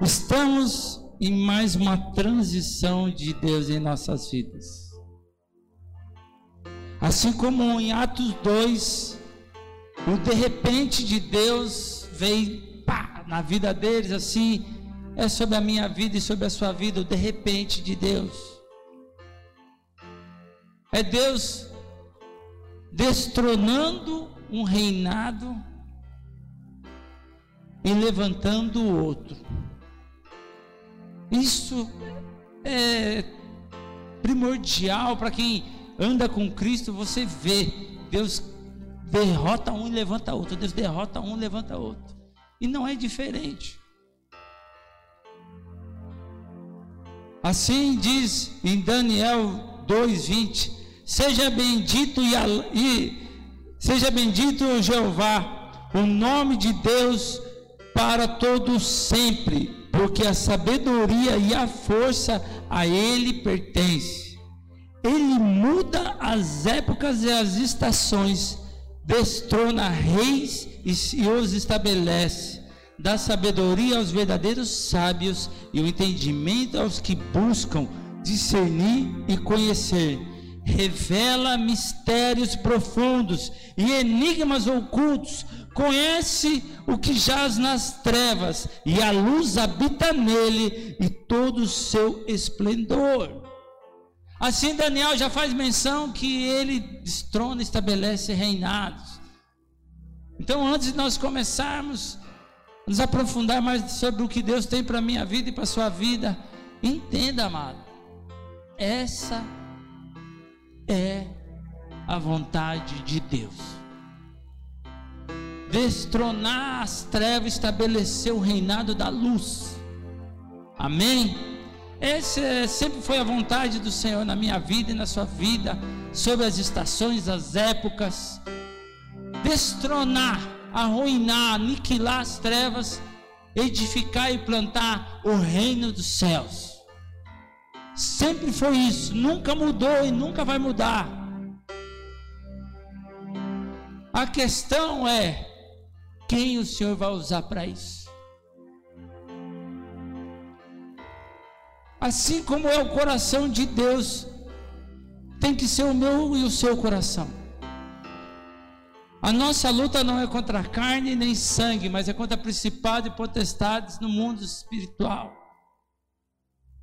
Estamos em mais uma transição de Deus em nossas vidas. Assim como em Atos 2, o de repente de Deus veio pá, na vida deles, assim, é sobre a minha vida e sobre a sua vida, o de repente de Deus. É Deus destronando um reinado e levantando o outro. Isso é primordial para quem anda com Cristo, você vê Deus derrota um e levanta outro, Deus derrota um e levanta outro. E não é diferente. Assim diz em Daniel 2:20: Seja bendito e, e seja bendito Jeová, o nome de Deus para todos sempre, porque a sabedoria e a força a ele pertence. Ele muda as épocas e as estações, destrona reis e os estabelece, dá sabedoria aos verdadeiros sábios e o entendimento aos que buscam discernir e conhecer revela mistérios profundos e enigmas ocultos, conhece o que jaz nas trevas, e a luz habita nele e todo o seu esplendor. Assim, Daniel já faz menção que ele destrona, estabelece reinados. Então, antes de nós começarmos a nos aprofundar mais sobre o que Deus tem para a minha vida e para a sua vida, entenda, amado, essa é a vontade de Deus. Destronar as trevas, estabelecer o reinado da luz. Amém? Essa é, sempre foi a vontade do Senhor na minha vida e na sua vida, sobre as estações, as épocas. Destronar, arruinar, aniquilar as trevas, edificar e plantar o reino dos céus. Sempre foi isso, nunca mudou e nunca vai mudar. A questão é quem o Senhor vai usar para isso. Assim como é o coração de Deus, tem que ser o meu e o seu coração. A nossa luta não é contra carne nem sangue, mas é contra principados e potestades no mundo espiritual.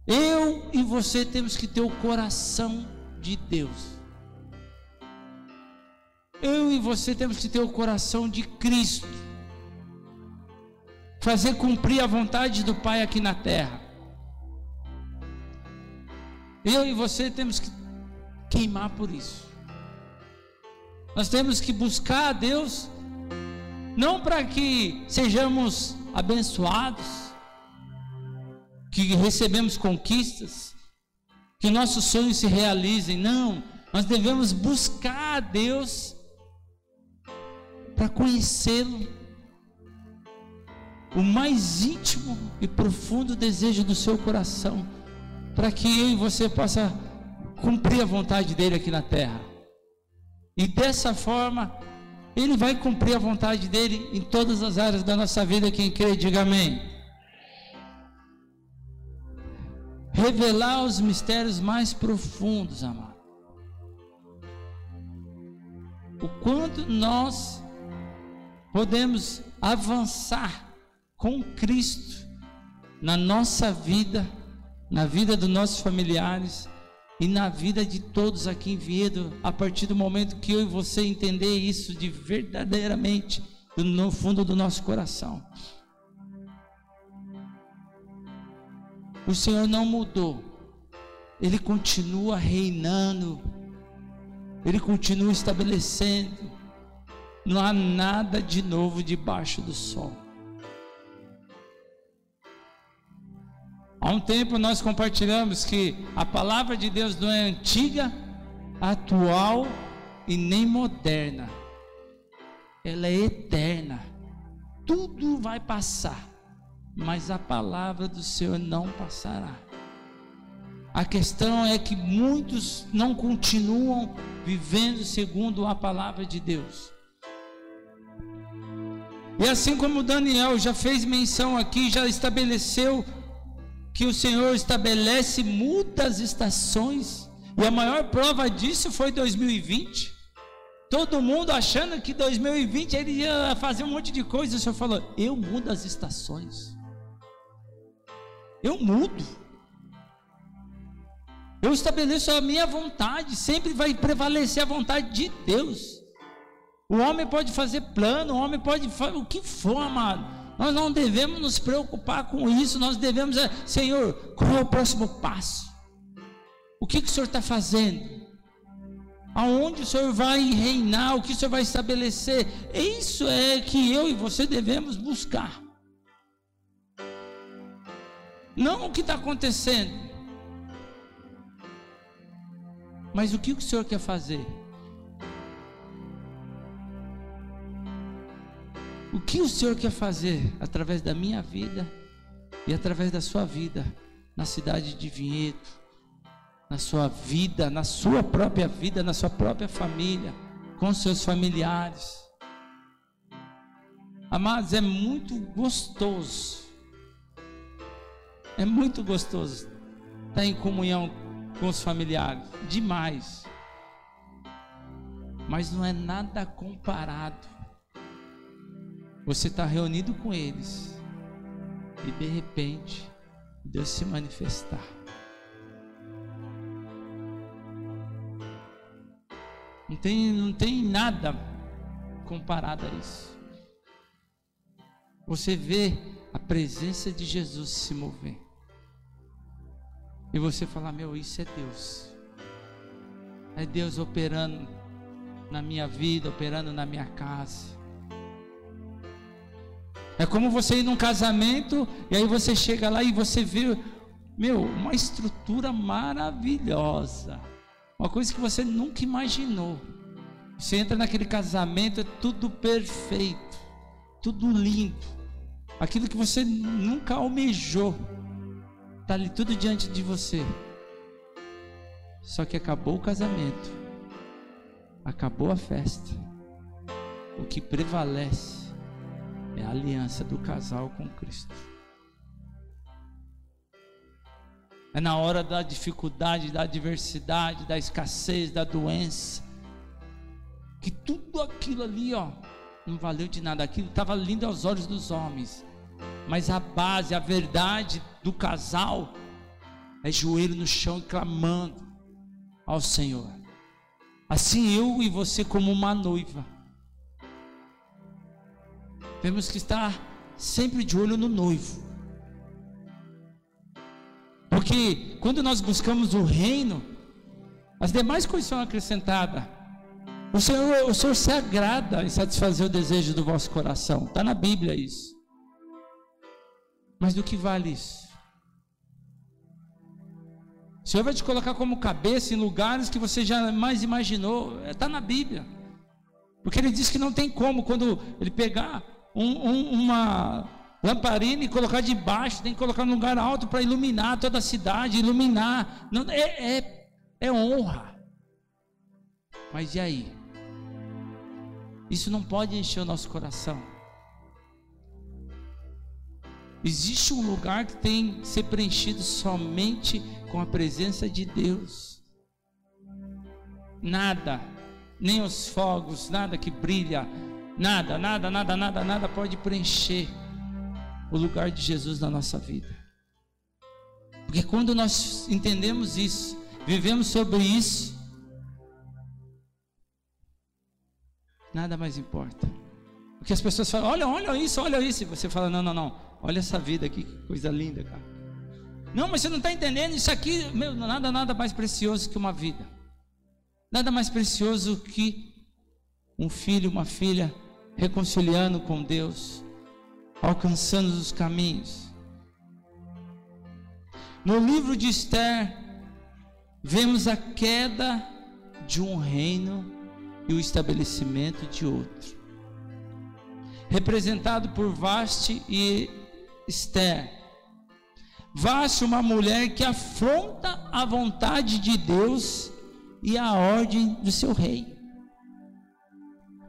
Eu e você temos que ter o coração de Deus. Eu e você temos que ter o coração de Cristo. Fazer cumprir a vontade do Pai aqui na terra. Eu e você temos que queimar por isso. Nós temos que buscar a Deus, não para que sejamos abençoados, que recebemos conquistas, que nossos sonhos se realizem. Não, nós devemos buscar a Deus para conhecê-lo. O mais íntimo e profundo desejo do seu coração, para que eu e você possa cumprir a vontade dele aqui na terra. E dessa forma, ele vai cumprir a vontade dele em todas as áreas da nossa vida. Quem crê, diga amém. revelar os mistérios mais profundos, amado. O quanto nós podemos avançar com Cristo na nossa vida, na vida dos nossos familiares e na vida de todos aqui em Viedo, a partir do momento que eu e você entender isso de verdadeiramente no fundo do nosso coração. O Senhor não mudou. Ele continua reinando. Ele continua estabelecendo. Não há nada de novo debaixo do sol. Há um tempo nós compartilhamos que a palavra de Deus não é antiga, atual e nem moderna. Ela é eterna. Tudo vai passar mas a palavra do Senhor não passará. A questão é que muitos não continuam vivendo segundo a palavra de Deus. E assim como Daniel já fez menção aqui, já estabeleceu que o Senhor estabelece muitas estações, e a maior prova disso foi 2020. Todo mundo achando que 2020 ele ia fazer um monte de coisa, o Senhor falou: Eu mudo as estações. Eu mudo. Eu estabeleço a minha vontade, sempre vai prevalecer a vontade de Deus. O homem pode fazer plano, o homem pode fazer o que for, amado. Nós não devemos nos preocupar com isso, nós devemos, é, Senhor, qual é o próximo passo? O que, que o Senhor está fazendo? Aonde o Senhor vai reinar? O que o Senhor vai estabelecer? Isso é que eu e você devemos buscar. Não o que está acontecendo, mas o que o Senhor quer fazer. O que o Senhor quer fazer através da minha vida e através da sua vida na cidade de Vinhedo, na sua vida, na sua própria vida, na sua própria família, com seus familiares. Amados, é muito gostoso, é muito gostoso estar em comunhão com os familiares, demais, mas não é nada comparado você está reunido com eles e de repente Deus se manifestar. Não tem, não tem nada comparado a isso. Você vê a presença de Jesus se mover. E você fala: Meu, isso é Deus. É Deus operando na minha vida, operando na minha casa. É como você ir num casamento e aí você chega lá e você vê, meu, uma estrutura maravilhosa. Uma coisa que você nunca imaginou. Você entra naquele casamento, é tudo perfeito, tudo lindo. Aquilo que você nunca almejou, está ali tudo diante de você. Só que acabou o casamento, acabou a festa. O que prevalece é a aliança do casal com Cristo. É na hora da dificuldade, da adversidade, da escassez, da doença, que tudo aquilo ali, ó, não valeu de nada. Aquilo estava lindo aos olhos dos homens, mas a base, a verdade do casal é joelho no chão e clamando ao Senhor. Assim eu e você, como uma noiva, temos que estar sempre de olho no noivo. Porque quando nós buscamos o reino, as demais coisas são acrescentadas. O Senhor, o Senhor se agrada em satisfazer o desejo do vosso coração. Está na Bíblia isso. Mas do que vale isso? O Senhor vai te colocar como cabeça em lugares que você jamais imaginou. Está na Bíblia. Porque ele diz que não tem como, quando ele pegar um, um, uma lamparina e colocar debaixo, tem que colocar num lugar alto para iluminar toda a cidade, iluminar. Não, é, é, é honra. Mas e aí? Isso não pode encher o nosso coração. Existe um lugar que tem que ser preenchido somente com a presença de Deus. Nada, nem os fogos, nada que brilha, Nada, nada, nada, nada, nada pode preencher o lugar de Jesus na nossa vida. Porque quando nós entendemos isso, vivemos sobre isso, nada mais importa. Porque as pessoas falam: olha, olha isso, olha isso. E você fala: não, não, não, olha essa vida aqui, que coisa linda, cara. Não, mas você não está entendendo isso aqui, meu, nada, nada mais precioso que uma vida. Nada mais precioso que um filho, uma filha reconciliando com Deus, alcançando os caminhos. No livro de Esther, vemos a queda de um reino e o estabelecimento de outro. Representado por Vaste e Esther. Vaste, uma mulher que afronta a vontade de Deus e a ordem do seu rei.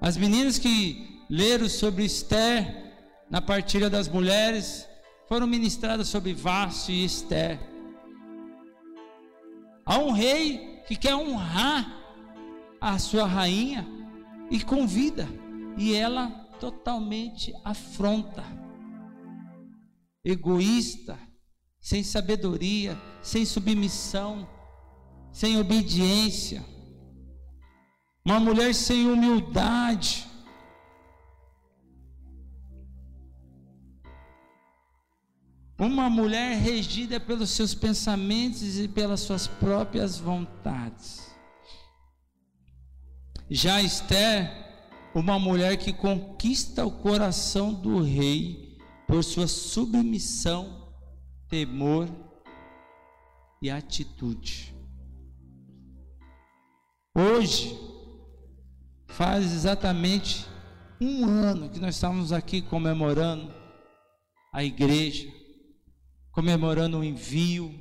As meninas que leram sobre Esther na partilha das mulheres, foram ministradas sobre Vasto e Esther. Há um rei que quer honrar a sua rainha e convida, e ela totalmente afronta, egoísta, sem sabedoria, sem submissão, sem obediência, uma mulher sem humildade. Uma mulher regida pelos seus pensamentos e pelas suas próprias vontades. Já Esther, uma mulher que conquista o coração do rei por sua submissão, temor e atitude. Hoje, faz exatamente um ano que nós estamos aqui comemorando a igreja, comemorando o envio.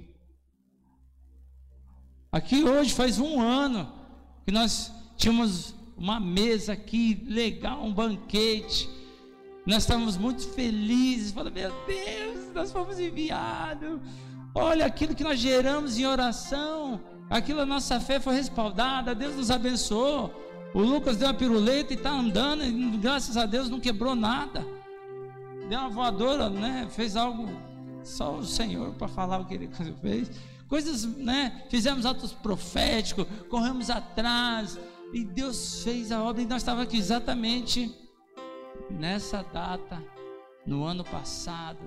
Aqui hoje faz um ano que nós tínhamos uma mesa aqui legal, um banquete. Nós estávamos muito felizes, falando, meu Deus, nós fomos enviados. Olha aquilo que nós geramos em oração, aquilo a nossa fé foi respaldada, Deus nos abençoou. O Lucas deu uma piruleta e está andando, e graças a Deus não quebrou nada. Deu uma voadora, né? Fez algo só o Senhor para falar o que ele fez. Coisas, né? Fizemos atos proféticos, corremos atrás, e Deus fez a obra, e nós estávamos aqui exatamente nessa data, no ano passado,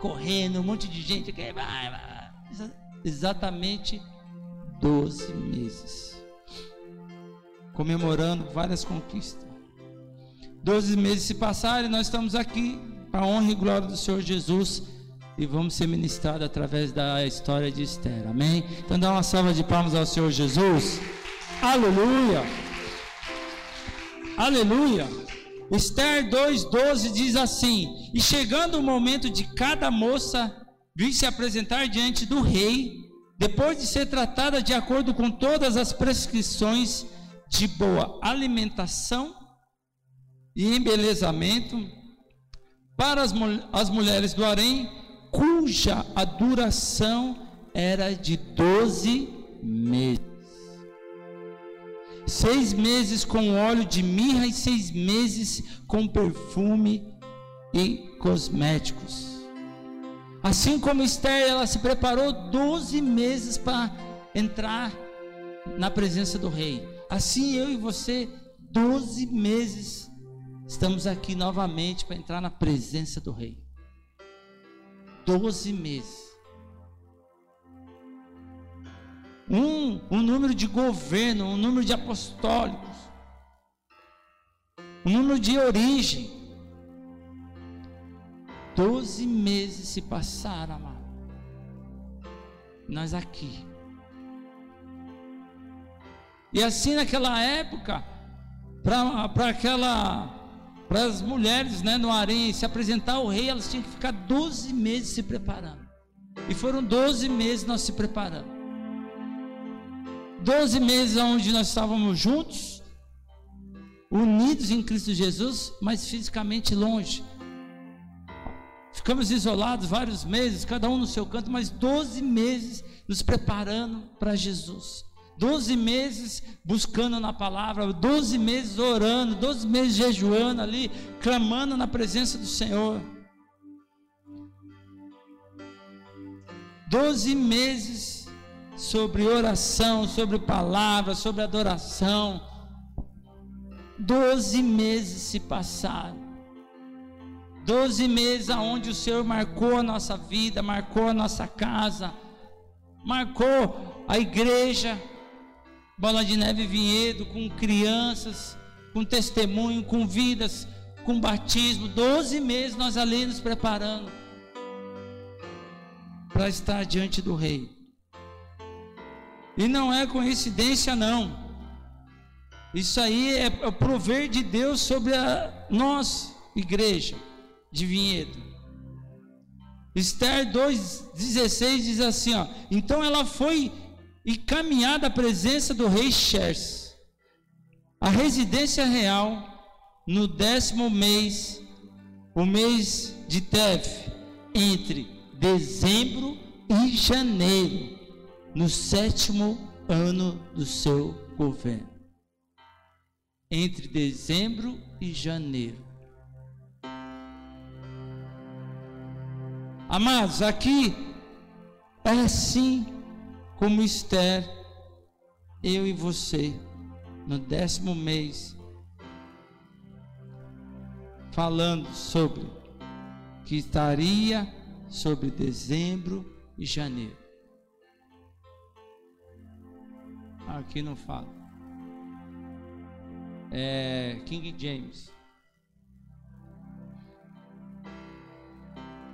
correndo, um monte de gente aqui, exatamente 12 meses, comemorando várias conquistas. 12 meses se passaram e nós estamos aqui a honra e glória do Senhor Jesus e vamos ser ministrados através da história de Esther. Amém? Então dá uma salva de palmas ao Senhor Jesus. Aleluia! Aleluia! Esther 2,12 diz assim: E chegando o momento de cada moça vir se apresentar diante do rei, depois de ser tratada de acordo com todas as prescrições de boa alimentação e embelezamento, para as, as mulheres do harém, cuja a duração era de 12 meses seis meses com óleo de mirra e seis meses com perfume e cosméticos. Assim como Esther, ela se preparou 12 meses para entrar na presença do rei. Assim eu e você, 12 meses, estamos aqui novamente para entrar na presença do rei. 12 meses. um, um número de governo, um número de apostólicos, um número de origem. Doze meses se passaram, amado. Nós aqui. E assim naquela época, para aquela para as mulheres né, no harém se apresentar ao rei, elas tinham que ficar 12 meses se preparando. E foram 12 meses nós se preparando. Doze meses onde nós estávamos juntos, unidos em Cristo Jesus, mas fisicamente longe. Ficamos isolados vários meses, cada um no seu canto, mas 12 meses nos preparando para Jesus. 12 meses buscando na palavra, 12 meses orando, 12 meses jejuando ali, clamando na presença do Senhor. 12 meses sobre oração, sobre palavra, sobre adoração. Doze meses se passaram. Doze meses aonde o Senhor marcou a nossa vida, marcou a nossa casa, marcou a igreja, Bola de Neve Vinhedo, com crianças, com testemunho, com vidas, com batismo. Doze meses nós ali nos preparando para estar diante do Rei. E não é coincidência, não. Isso aí é o prover de Deus sobre a nós, igreja de Vinhedo. Esther 2,16 diz assim: ó, Então ela foi encaminhada à presença do rei Xerxes, a residência real, no décimo mês, o mês de Teve, entre dezembro e janeiro, no sétimo ano do seu governo. Entre dezembro e janeiro. Amados, aqui é assim como Esther, eu e você, no décimo mês, falando sobre que estaria sobre dezembro e janeiro. Aqui não fala. É King James.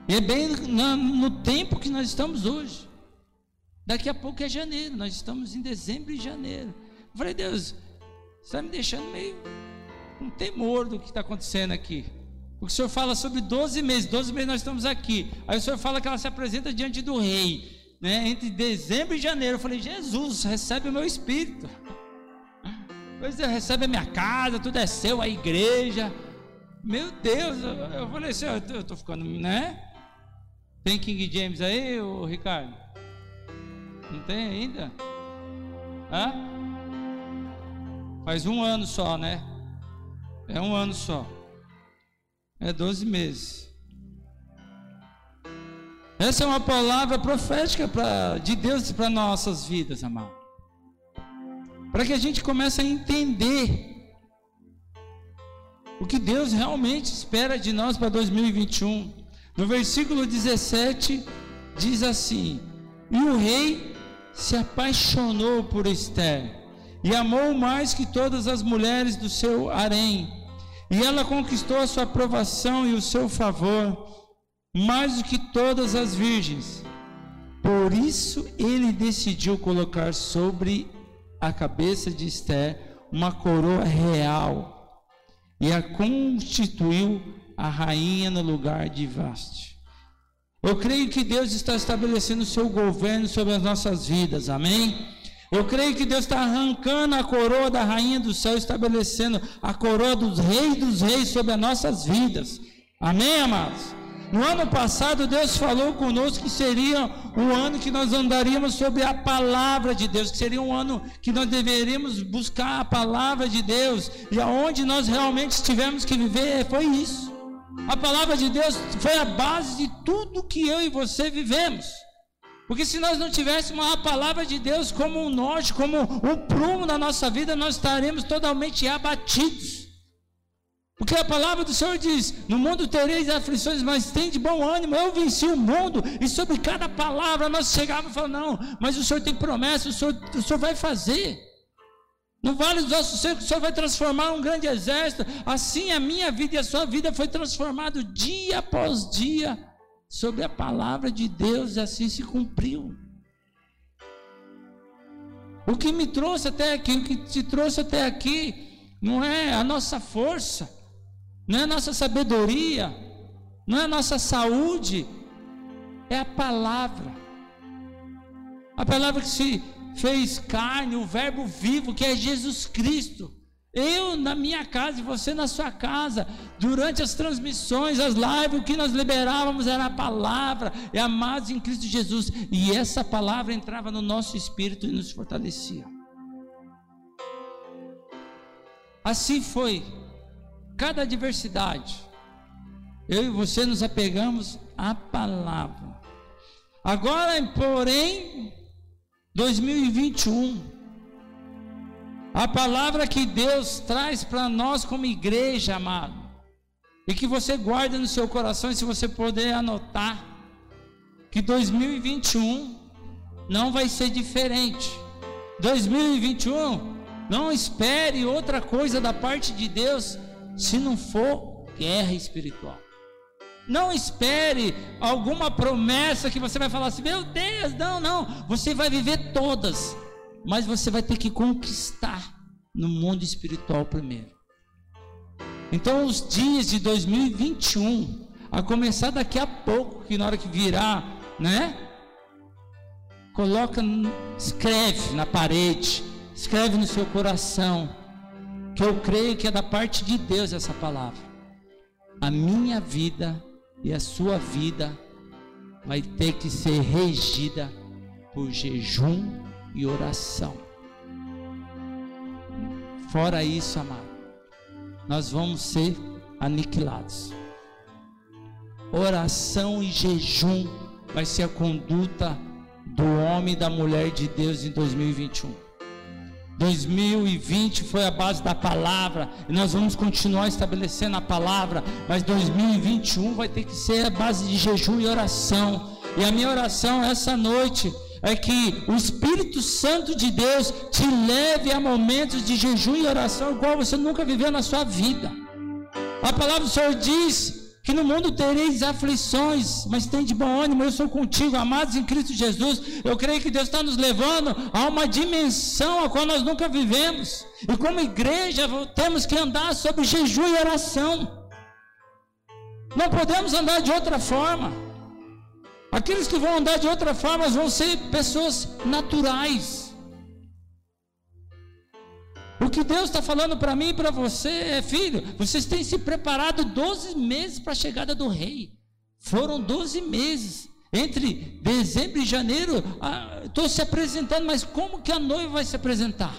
E é bem no, no tempo que nós estamos hoje. Daqui a pouco é janeiro, nós estamos em dezembro e janeiro. Eu falei, Deus, você está me deixando meio com temor do que está acontecendo aqui. O o Senhor fala sobre 12 meses, 12 meses nós estamos aqui. Aí o Senhor fala que ela se apresenta diante do rei, né? Entre dezembro e janeiro. Eu falei, Jesus, recebe o meu espírito. Pois é, recebe a minha casa, tudo é seu, a igreja. Meu Deus, eu falei assim, eu estou ficando, né? Tem King James aí, ô Ricardo? Não tem ainda? Hã? Faz um ano só, né? É um ano só. É 12 meses. Essa é uma palavra profética pra, de Deus para nossas vidas, amado. Para que a gente comece a entender o que Deus realmente espera de nós para 2021. No versículo 17 diz assim: E o rei se apaixonou por Esther e amou mais que todas as mulheres do seu harém. E ela conquistou a sua aprovação e o seu favor, mais do que todas as virgens. Por isso ele decidiu colocar sobre a cabeça de Esther uma coroa real e a constituiu a rainha no lugar de Vaste. Eu creio que Deus está estabelecendo o seu governo sobre as nossas vidas, amém? Eu creio que Deus está arrancando a coroa da rainha do céu, estabelecendo a coroa dos reis dos reis sobre as nossas vidas, amém, amados? No ano passado, Deus falou conosco que seria um ano que nós andaríamos sobre a palavra de Deus, que seria um ano que nós deveríamos buscar a palavra de Deus, e aonde nós realmente tivemos que viver foi isso. A palavra de Deus foi a base de tudo que eu e você vivemos. Porque se nós não tivéssemos a palavra de Deus como um norte, como um prumo na nossa vida, nós estaremos totalmente abatidos. Porque a palavra do Senhor diz: No mundo tereis aflições, mas tem de bom ânimo. Eu venci o mundo, e sobre cada palavra nós chegávamos e falávamos: Não, mas o Senhor tem promessa, o Senhor, o Senhor vai fazer. No vale dos ossos secos, o Senhor vai transformar um grande exército. Assim a minha vida e a sua vida foi transformado dia após dia sobre a palavra de Deus e assim se cumpriu. O que me trouxe até aqui, o que te trouxe até aqui, não é a nossa força, não é a nossa sabedoria, não é a nossa saúde, é a palavra. A palavra que se fez carne, o Verbo vivo, que é Jesus Cristo. Eu na minha casa e você na sua casa, durante as transmissões, as lives, o que nós liberávamos era a palavra, e amados em Cristo Jesus, e essa palavra entrava no nosso espírito e nos fortalecia. Assim foi, cada adversidade, eu e você nos apegamos à palavra. Agora, porém, 2021. A palavra que Deus traz para nós como igreja, amado, e que você guarda no seu coração, e se você puder anotar, que 2021 não vai ser diferente. 2021, não espere outra coisa da parte de Deus se não for guerra espiritual. Não espere alguma promessa que você vai falar assim: meu Deus, não, não. Você vai viver todas, mas você vai ter que conquistar no mundo espiritual primeiro. Então, os dias de 2021, a começar daqui a pouco, que na hora que virar, né? Coloca, escreve na parede, escreve no seu coração que eu creio que é da parte de Deus essa palavra. A minha vida e a sua vida vai ter que ser regida por jejum e oração. Fora isso, amado, nós vamos ser aniquilados. Oração e jejum vai ser a conduta do homem e da mulher de Deus em 2021. 2020 foi a base da palavra e nós vamos continuar estabelecendo a palavra, mas 2021 vai ter que ser a base de jejum e oração. E a minha oração essa noite é que o Espírito Santo de Deus te leve a momentos de jejum e oração igual você nunca viveu na sua vida. A palavra do Senhor diz que no mundo tereis aflições, mas tem de bom ânimo, eu sou contigo, amados em Cristo Jesus. Eu creio que Deus está nos levando a uma dimensão a qual nós nunca vivemos. E como igreja, temos que andar sobre jejum e oração. Não podemos andar de outra forma. Aqueles que vão andar de outra forma vão ser pessoas naturais. O que Deus está falando para mim e para você é, filho, vocês têm se preparado 12 meses para a chegada do rei. Foram 12 meses. Entre dezembro e janeiro, estou se apresentando, mas como que a noiva vai se apresentar?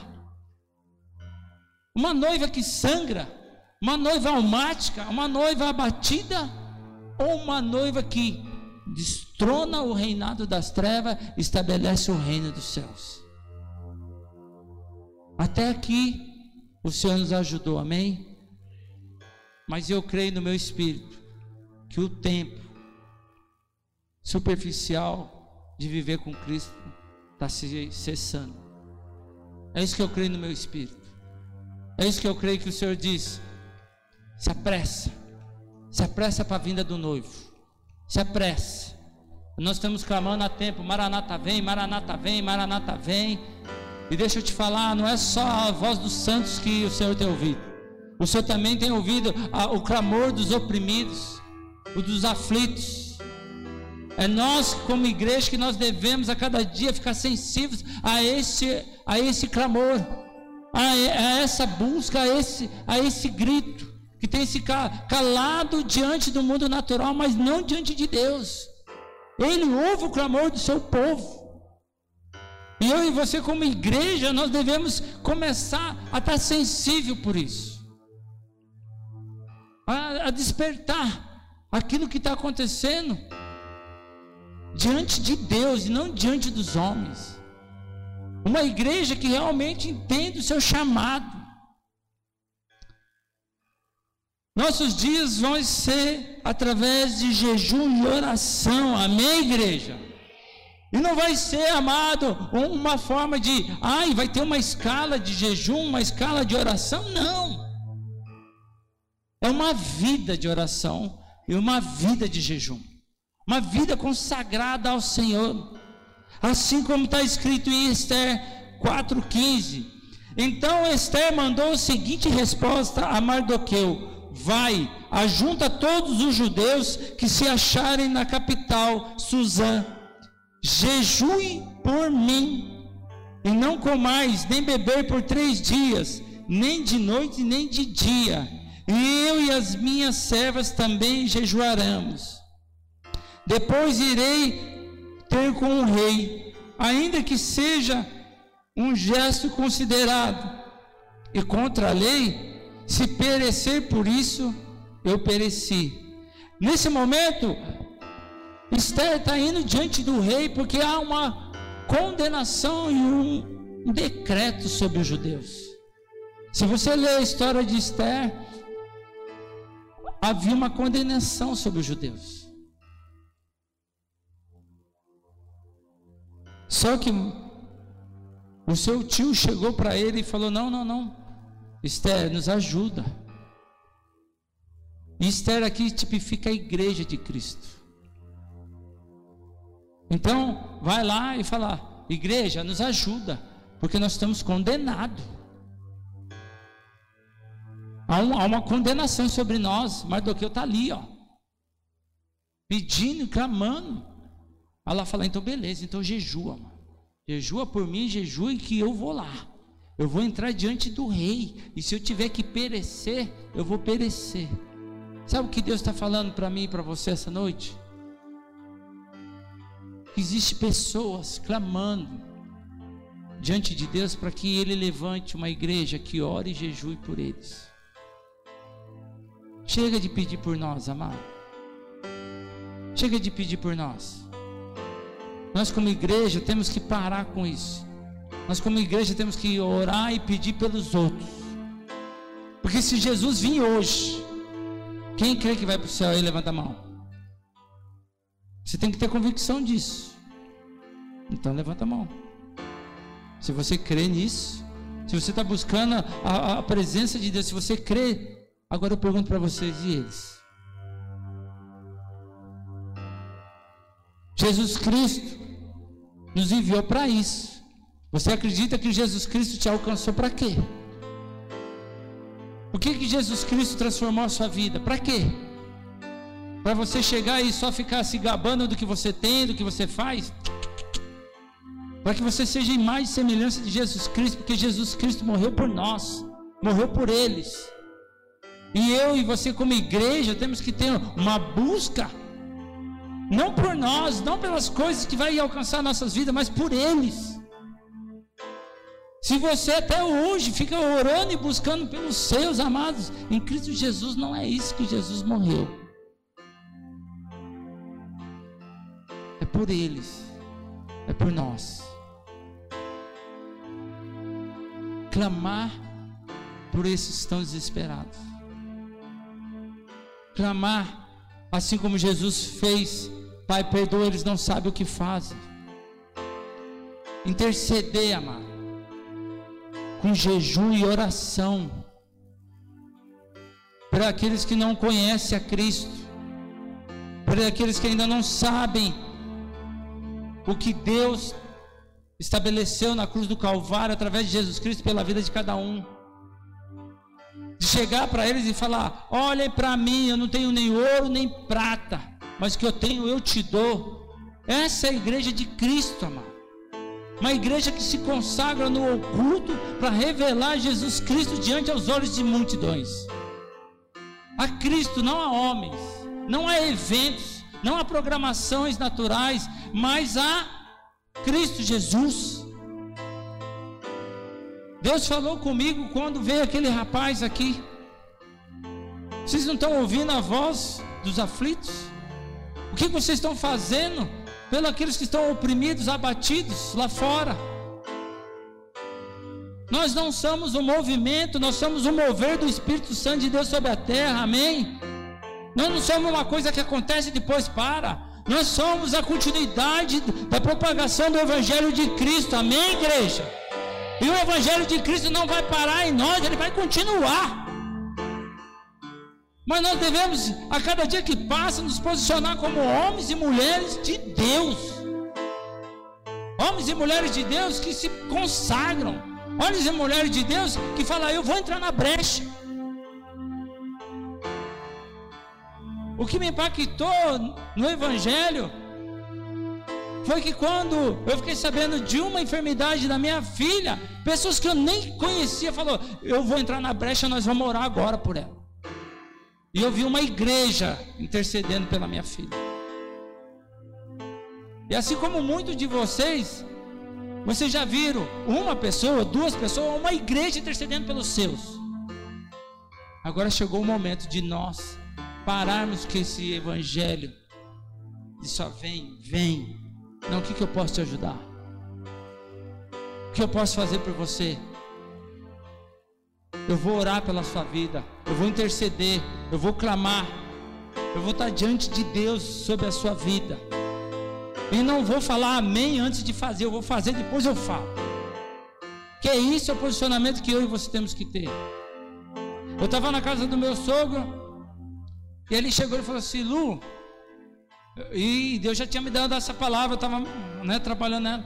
Uma noiva que sangra, uma noiva almática, uma noiva abatida, ou uma noiva que destrona o reinado das trevas, estabelece o reino dos céus. Até aqui o Senhor nos ajudou, amém? Mas eu creio no meu espírito que o tempo superficial de viver com Cristo está se cessando. É isso que eu creio no meu espírito. É isso que eu creio que o Senhor diz. Se apressa. Se apressa para a vinda do noivo. Se apressa. Nós estamos clamando há tempo: Maranata vem, Maranata vem, Maranata vem. E deixa eu te falar, não é só a voz dos santos que o Senhor tem ouvido. O Senhor também tem ouvido a, o clamor dos oprimidos, o dos aflitos. É nós, como igreja, que nós devemos a cada dia ficar sensíveis a esse, a esse clamor, a, a essa busca, a esse, a esse grito que tem se calado diante do mundo natural, mas não diante de Deus. Ele ouve o clamor do seu povo. E eu e você, como igreja, nós devemos começar a estar sensível por isso, a, a despertar aquilo que está acontecendo diante de Deus e não diante dos homens. Uma igreja que realmente entende o seu chamado. Nossos dias vão ser através de jejum e oração. Amém, igreja? E não vai ser, amado, uma forma de, ai, vai ter uma escala de jejum, uma escala de oração. Não. É uma vida de oração e uma vida de jejum. Uma vida consagrada ao Senhor. Assim como está escrito em Esther 4,15. Então Esther mandou a seguinte resposta a Mardoqueu: Vai, ajunta todos os judeus que se acharem na capital, Suzã jejue por mim, e não comais nem beber por três dias, nem de noite nem de dia. E eu e as minhas servas também jejuaremos. Depois irei ter com o rei, ainda que seja um gesto considerado, e contra a lei, se perecer por isso, eu pereci. Nesse momento, Esther está indo diante do rei porque há uma condenação e um decreto sobre os judeus. Se você ler a história de Esther, havia uma condenação sobre os judeus. Só que o seu tio chegou para ele e falou: Não, não, não, Esther, nos ajuda. E Esther aqui tipifica a igreja de Cristo. Então, vai lá e fala: igreja, nos ajuda, porque nós estamos condenados. Há, um, há, uma condenação sobre nós. Mardoqueu está ali, ó, pedindo, clamando. Ela fala: então beleza, então jejua, mano. jejua por mim, jejue que eu vou lá. Eu vou entrar diante do rei. E se eu tiver que perecer, eu vou perecer. Sabe o que Deus está falando para mim e para você essa noite? Existem pessoas clamando diante de Deus para que Ele levante uma igreja que ore e jejue por eles. Chega de pedir por nós, amado. Chega de pedir por nós. Nós, como igreja, temos que parar com isso. Nós, como igreja, temos que orar e pedir pelos outros. Porque se Jesus vir hoje, quem crê que vai para o céu aí, levanta a mão. Você tem que ter convicção disso. Então, levanta a mão. Se você crê nisso, se você está buscando a, a presença de Deus, se você crê Agora eu pergunto para vocês e eles. Jesus Cristo nos enviou para isso. Você acredita que Jesus Cristo te alcançou para quê? O que que Jesus Cristo transformou a sua vida? Para quê? Para você chegar e só ficar se gabando do que você tem, do que você faz? Para que você seja imagem e semelhança de Jesus Cristo, porque Jesus Cristo morreu por nós, morreu por eles. E eu e você, como igreja, temos que ter uma busca, não por nós, não pelas coisas que vai alcançar nossas vidas, mas por eles. Se você até hoje fica orando e buscando pelos seus amados, em Cristo Jesus não é isso que Jesus morreu. Por eles, é por nós. Clamar por esses que estão desesperados clamar, assim como Jesus fez: Pai, perdoa, eles não sabem o que fazem. Interceder, amado, com jejum e oração, para aqueles que não conhecem a Cristo, para aqueles que ainda não sabem o que Deus estabeleceu na cruz do Calvário através de Jesus Cristo pela vida de cada um de chegar para eles e falar: olhem para mim, eu não tenho nem ouro nem prata, mas o que eu tenho eu te dou. Essa é a igreja de Cristo, amado. Uma igreja que se consagra no oculto para revelar Jesus Cristo diante aos olhos de multidões. A Cristo, não a homens, não a eventos, não a programações naturais, mas a Cristo Jesus. Deus falou comigo quando veio aquele rapaz aqui. Vocês não estão ouvindo a voz dos aflitos? O que vocês estão fazendo pelos aqueles que estão oprimidos, abatidos lá fora? Nós não somos um movimento, nós somos o mover do Espírito Santo de Deus sobre a terra, amém? Nós não somos uma coisa que acontece e depois para. Nós somos a continuidade da propagação do Evangelho de Cristo, amém, igreja? E o Evangelho de Cristo não vai parar em nós, ele vai continuar. Mas nós devemos, a cada dia que passa, nos posicionar como homens e mulheres de Deus. Homens e mulheres de Deus que se consagram. Homens e mulheres de Deus que falam: Eu vou entrar na brecha. O que me impactou no Evangelho foi que quando eu fiquei sabendo de uma enfermidade da minha filha, pessoas que eu nem conhecia falou: "Eu vou entrar na brecha, nós vamos orar agora por ela". E eu vi uma igreja intercedendo pela minha filha. E assim como muitos de vocês, vocês já viram uma pessoa, duas pessoas, uma igreja intercedendo pelos seus. Agora chegou o momento de nós pararmos com esse evangelho de só vem, vem, não, o que, que eu posso te ajudar? O que eu posso fazer por você? Eu vou orar pela sua vida, eu vou interceder, eu vou clamar, eu vou estar diante de Deus sobre a sua vida. E não vou falar amém antes de fazer, eu vou fazer depois eu falo. Que é isso é o posicionamento que eu e você temos que ter. Eu estava na casa do meu sogro, e ele chegou e falou assim: Lu, e Deus já tinha me dado essa palavra, eu estava né, trabalhando nela.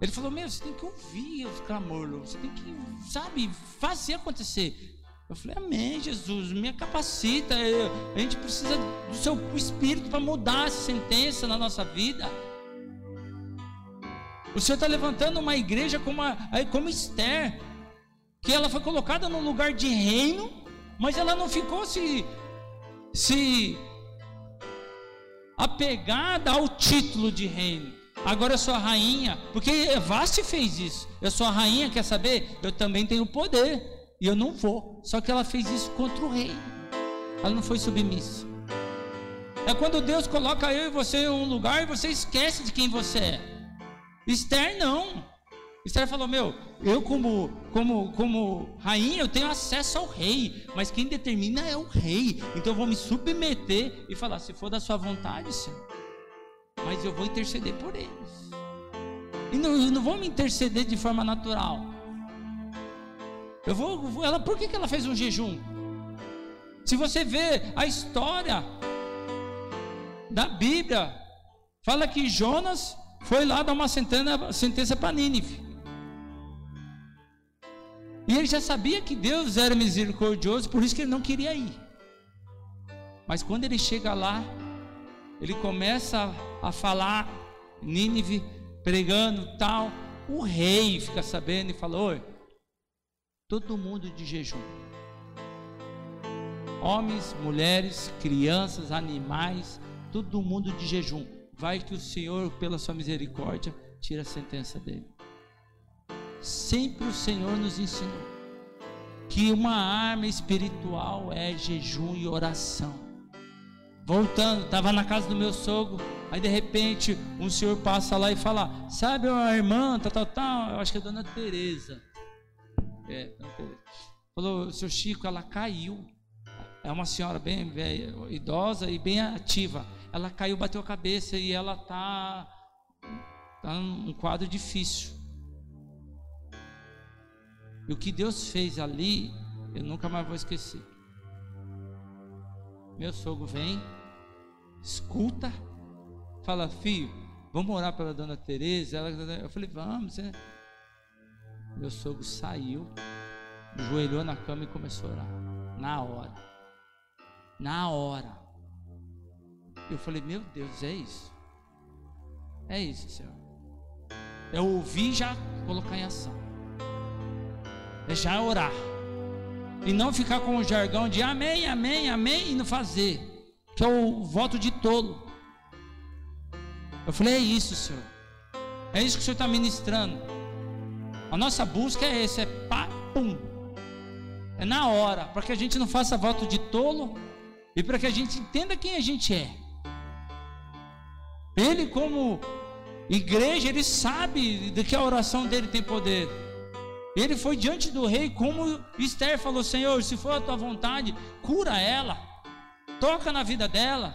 Ele falou: Meu, você tem que ouvir os clamores, você tem que, sabe, fazer acontecer. Eu falei: Amém, Jesus, me capacita. a gente precisa do seu espírito para mudar essa sentença na nossa vida. O Senhor está levantando uma igreja como, a, como Esther, que ela foi colocada num lugar de reino, mas ela não ficou se, se apegada ao título de reino. Agora eu sou a rainha, porque Vaste fez isso. Eu sou a rainha, quer saber? Eu também tenho poder e eu não vou. Só que ela fez isso contra o rei. Ela não foi submissa. É quando Deus coloca eu e você em um lugar e você esquece de quem você é. Esther não. Esther falou: Meu, eu, como, como, como rainha, eu tenho acesso ao rei, mas quem determina é o rei. Então eu vou me submeter e falar: Se for da sua vontade, Senhor, mas eu vou interceder por eles. E não, não vou me interceder de forma natural. Eu vou, ela, por que, que ela fez um jejum? Se você vê a história da Bíblia, fala que Jonas foi lá dar uma sentença para Nínive. E ele já sabia que Deus era misericordioso, por isso que ele não queria ir. Mas quando ele chega lá, ele começa a falar, Nínive, pregando tal. O rei fica sabendo e fala: Oi, todo mundo de jejum homens, mulheres, crianças, animais, todo mundo de jejum. Vai que o Senhor, pela sua misericórdia, tira a sentença dele. Sempre o Senhor nos ensinou que uma arma espiritual é jejum e oração. Voltando, estava na casa do meu sogro, aí de repente um senhor passa lá e fala: Sabe uma irmã, tal, tal, tal, eu acho que é Dona Teresa. É, Dona Teresa. Falou, seu Chico, ela caiu. É uma senhora bem velha, idosa e bem ativa. Ela caiu, bateu a cabeça e ela está tá num quadro difícil. E o que Deus fez ali, eu nunca mais vou esquecer. Meu sogro vem, escuta, fala, filho, vamos orar pela dona Tereza. eu falei, vamos, é. Meu sogro saiu, joelhou na cama e começou a orar. Na hora na hora. Eu falei, meu Deus, é isso. É isso, Senhor. É ouvir já colocar em ação. Já orar. E não ficar com o jargão de amém, amém, amém e não fazer. Que é o voto de tolo. Eu falei, é isso, Senhor. É isso que o Senhor está ministrando. A nossa busca é esse, é pá, pum. É na hora, para que a gente não faça voto de tolo e para que a gente entenda quem a gente é. Ele, como igreja, ele sabe de que a oração dele tem poder. Ele foi diante do rei, como Esther falou: Senhor, se for a tua vontade, cura ela, toca na vida dela.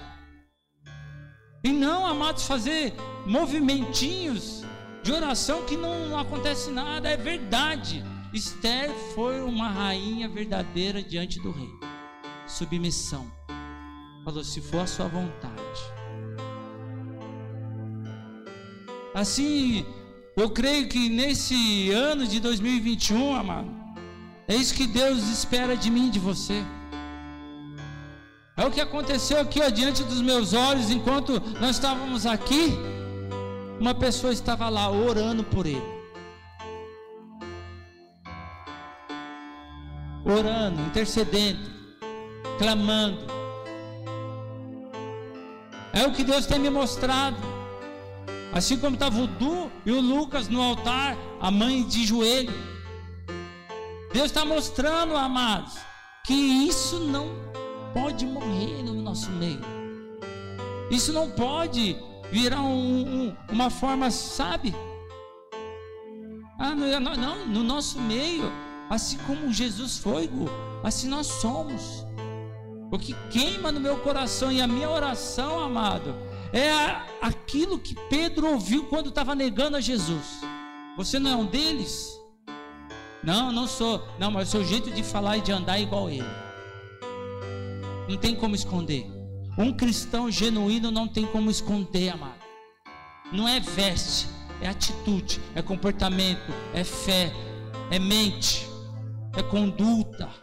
E não, amados, fazer movimentinhos de oração que não acontece nada, é verdade. Esther foi uma rainha verdadeira diante do rei. Submissão. Falou: se for a sua vontade. Assim, eu creio que nesse ano de 2021, amado, é isso que Deus espera de mim, de você. É o que aconteceu aqui ó, diante dos meus olhos, enquanto nós estávamos aqui, uma pessoa estava lá orando por ele. Orando, intercedendo, clamando. É o que Deus tem me mostrado. Assim como estava o e o Lucas no altar, a mãe de joelho. Deus está mostrando, amados, que isso não pode morrer no nosso meio. Isso não pode virar um, um, uma forma, sabe? Ah, não, não, no nosso meio, assim como Jesus foi, assim nós somos. O que queima no meu coração e a minha oração, amado, é aquilo que Pedro ouviu quando estava negando a Jesus. Você não é um deles? Não, não sou. Não, mas o seu jeito de falar e de andar é igual a ele. Não tem como esconder. Um cristão genuíno não tem como esconder, amado. Não é veste, é atitude, é comportamento, é fé, é mente, é conduta.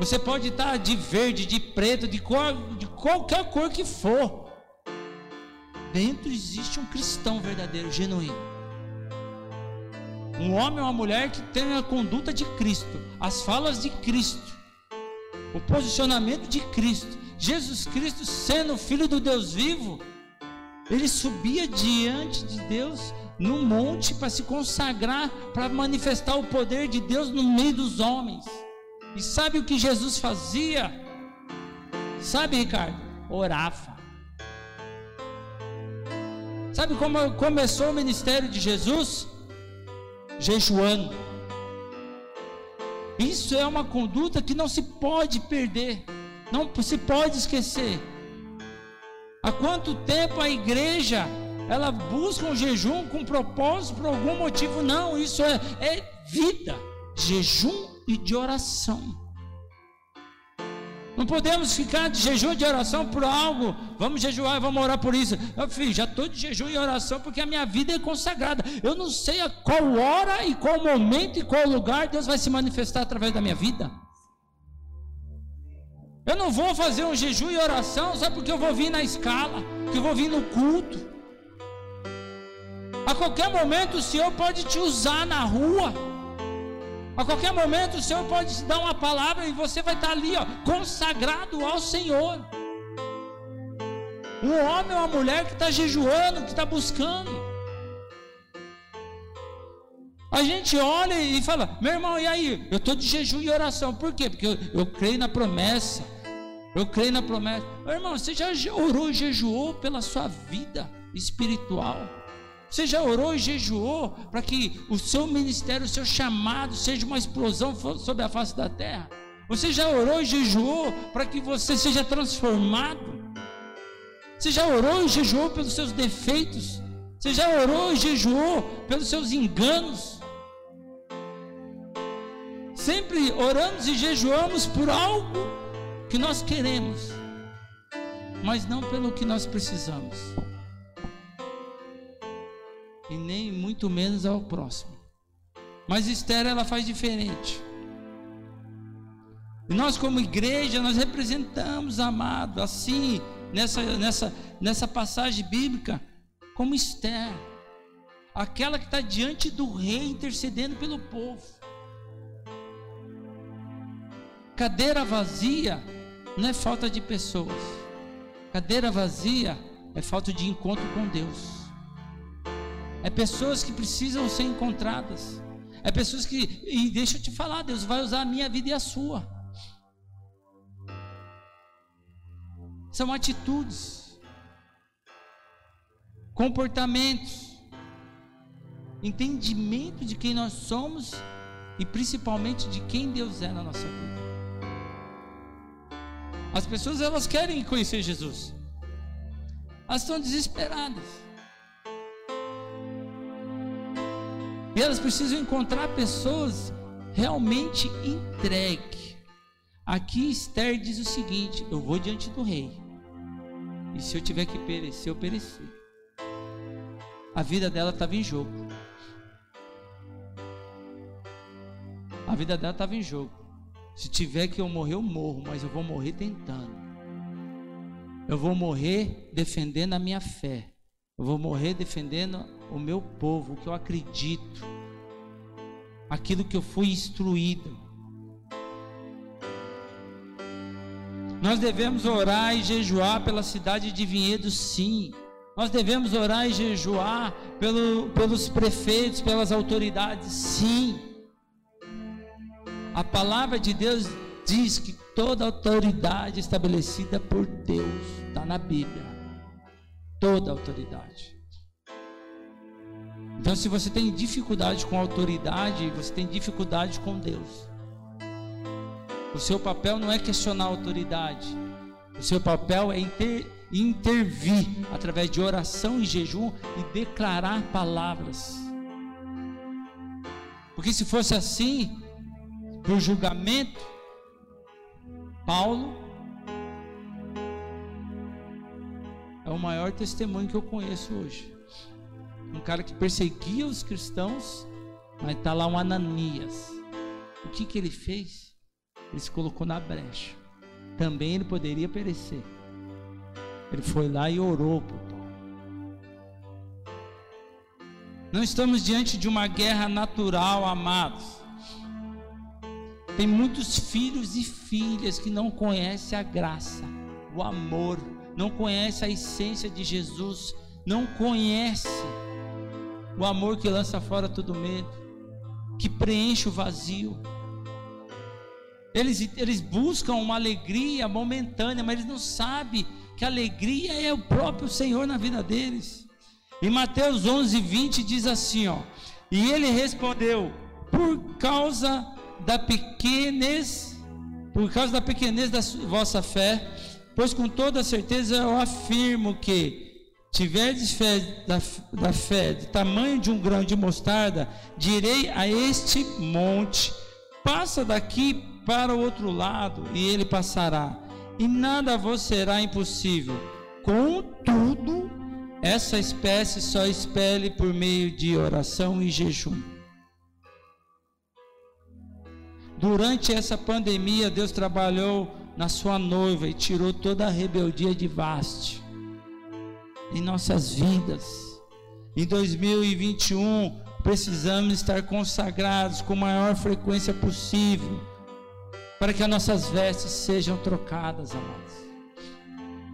Você pode estar de verde, de preto, de, cor, de qualquer cor que for. dentro existe um cristão verdadeiro, genuíno. Um homem ou uma mulher que tem a conduta de Cristo, as falas de Cristo, o posicionamento de Cristo. Jesus Cristo, sendo filho do Deus vivo, ele subia diante de Deus no monte para se consagrar, para manifestar o poder de Deus no meio dos homens. E sabe o que Jesus fazia? Sabe, Ricardo? Orava. Sabe como começou o ministério de Jesus? Jejuando. Isso é uma conduta que não se pode perder, não se pode esquecer. Há quanto tempo a igreja ela busca um jejum com propósito por algum motivo? Não, isso é, é vida, jejum e de oração. Não podemos ficar de jejum e de oração por algo. Vamos jejuar e vamos orar por isso. Eu, filho, já estou de jejum e oração porque a minha vida é consagrada. Eu não sei a qual hora e qual momento e qual lugar Deus vai se manifestar através da minha vida. Eu não vou fazer um jejum e oração só porque eu vou vir na escala, que eu vou vir no culto. A qualquer momento o Senhor pode te usar na rua. A qualquer momento o Senhor pode te dar uma palavra e você vai estar ali, ó, consagrado ao Senhor. Um homem ou uma mulher que está jejuando, que está buscando. A gente olha e fala, meu irmão, e aí? Eu estou de jejum e oração. Por quê? Porque eu, eu creio na promessa. Eu creio na promessa. Meu irmão, você já orou e jejuou pela sua vida espiritual? Você já orou e jejuou para que o seu ministério, o seu chamado seja uma explosão sobre a face da terra? Você já orou e jejuou para que você seja transformado? Você já orou e jejuou pelos seus defeitos? Você já orou e jejuou pelos seus enganos? Sempre oramos e jejuamos por algo que nós queremos, mas não pelo que nós precisamos e nem muito menos ao próximo. Mas Esther ela faz diferente. E nós como igreja nós representamos, amado, assim nessa nessa nessa passagem bíblica como Esther, aquela que está diante do rei intercedendo pelo povo. Cadeira vazia não é falta de pessoas. Cadeira vazia é falta de encontro com Deus. É pessoas que precisam ser encontradas. É pessoas que, e deixa eu te falar, Deus vai usar a minha vida e a sua. São atitudes, comportamentos, entendimento de quem nós somos e principalmente de quem Deus é na nossa vida. As pessoas elas querem conhecer Jesus. Elas estão desesperadas. E elas precisam encontrar pessoas realmente entregues. Aqui Esther diz o seguinte: Eu vou diante do rei. E se eu tiver que perecer, eu perecer. A vida dela estava em jogo. A vida dela estava em jogo. Se tiver que eu morrer, eu morro, mas eu vou morrer tentando. Eu vou morrer defendendo a minha fé. Eu vou morrer defendendo o meu povo, o que eu acredito, aquilo que eu fui instruído. Nós devemos orar e jejuar pela cidade de Vinhedo, sim. Nós devemos orar e jejuar pelo, pelos prefeitos, pelas autoridades, sim. A palavra de Deus diz que toda autoridade estabelecida por Deus está na Bíblia toda autoridade. Então, se você tem dificuldade com autoridade, você tem dificuldade com Deus. O seu papel não é questionar a autoridade. O seu papel é inter, intervir através de oração e jejum e declarar palavras. Porque se fosse assim, por julgamento, Paulo é o maior testemunho que eu conheço hoje. Um cara que perseguia os cristãos, mas está lá um Ananias. O que, que ele fez? Ele se colocou na brecha. Também ele poderia perecer. Ele foi lá e orou por Paulo. Não estamos diante de uma guerra natural, amados. Tem muitos filhos e filhas que não conhecem a graça, o amor, não conhecem a essência de Jesus, não conhecem o amor que lança fora todo medo, que preenche o vazio. Eles, eles buscam uma alegria momentânea, mas eles não sabem que a alegria é o próprio Senhor na vida deles. Em Mateus 11, 20 diz assim: ó, e ele respondeu: por causa da pequenez, por causa da pequenez da vossa fé, pois com toda certeza eu afirmo que tiverdes fé da, da fé de tamanho de um grão de mostarda, direi a este monte: passa daqui para o outro lado, e ele passará, e nada vos será impossível. Contudo, essa espécie só expele por meio de oração e jejum. Durante essa pandemia, Deus trabalhou na sua noiva e tirou toda a rebeldia de Vaste em nossas vidas. Em 2021, precisamos estar consagrados com maior frequência possível, para que as nossas vestes sejam trocadas, amados.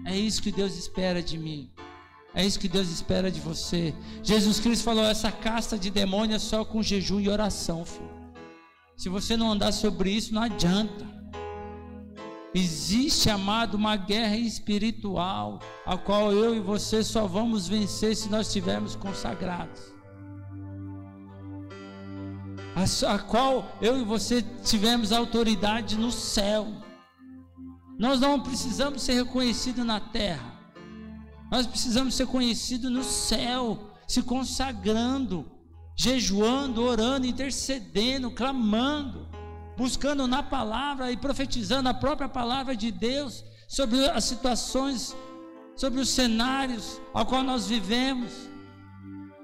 É isso que Deus espera de mim. É isso que Deus espera de você. Jesus Cristo falou: essa casta de demônios é só com jejum e oração, filho. Se você não andar sobre isso, não adianta. Existe, amado, uma guerra espiritual, a qual eu e você só vamos vencer se nós estivermos consagrados. A, a qual eu e você tivemos autoridade no céu. Nós não precisamos ser reconhecidos na terra. Nós precisamos ser conhecidos no céu, se consagrando, jejuando, orando, intercedendo, clamando buscando na palavra e profetizando a própria palavra de Deus sobre as situações, sobre os cenários ao qual nós vivemos.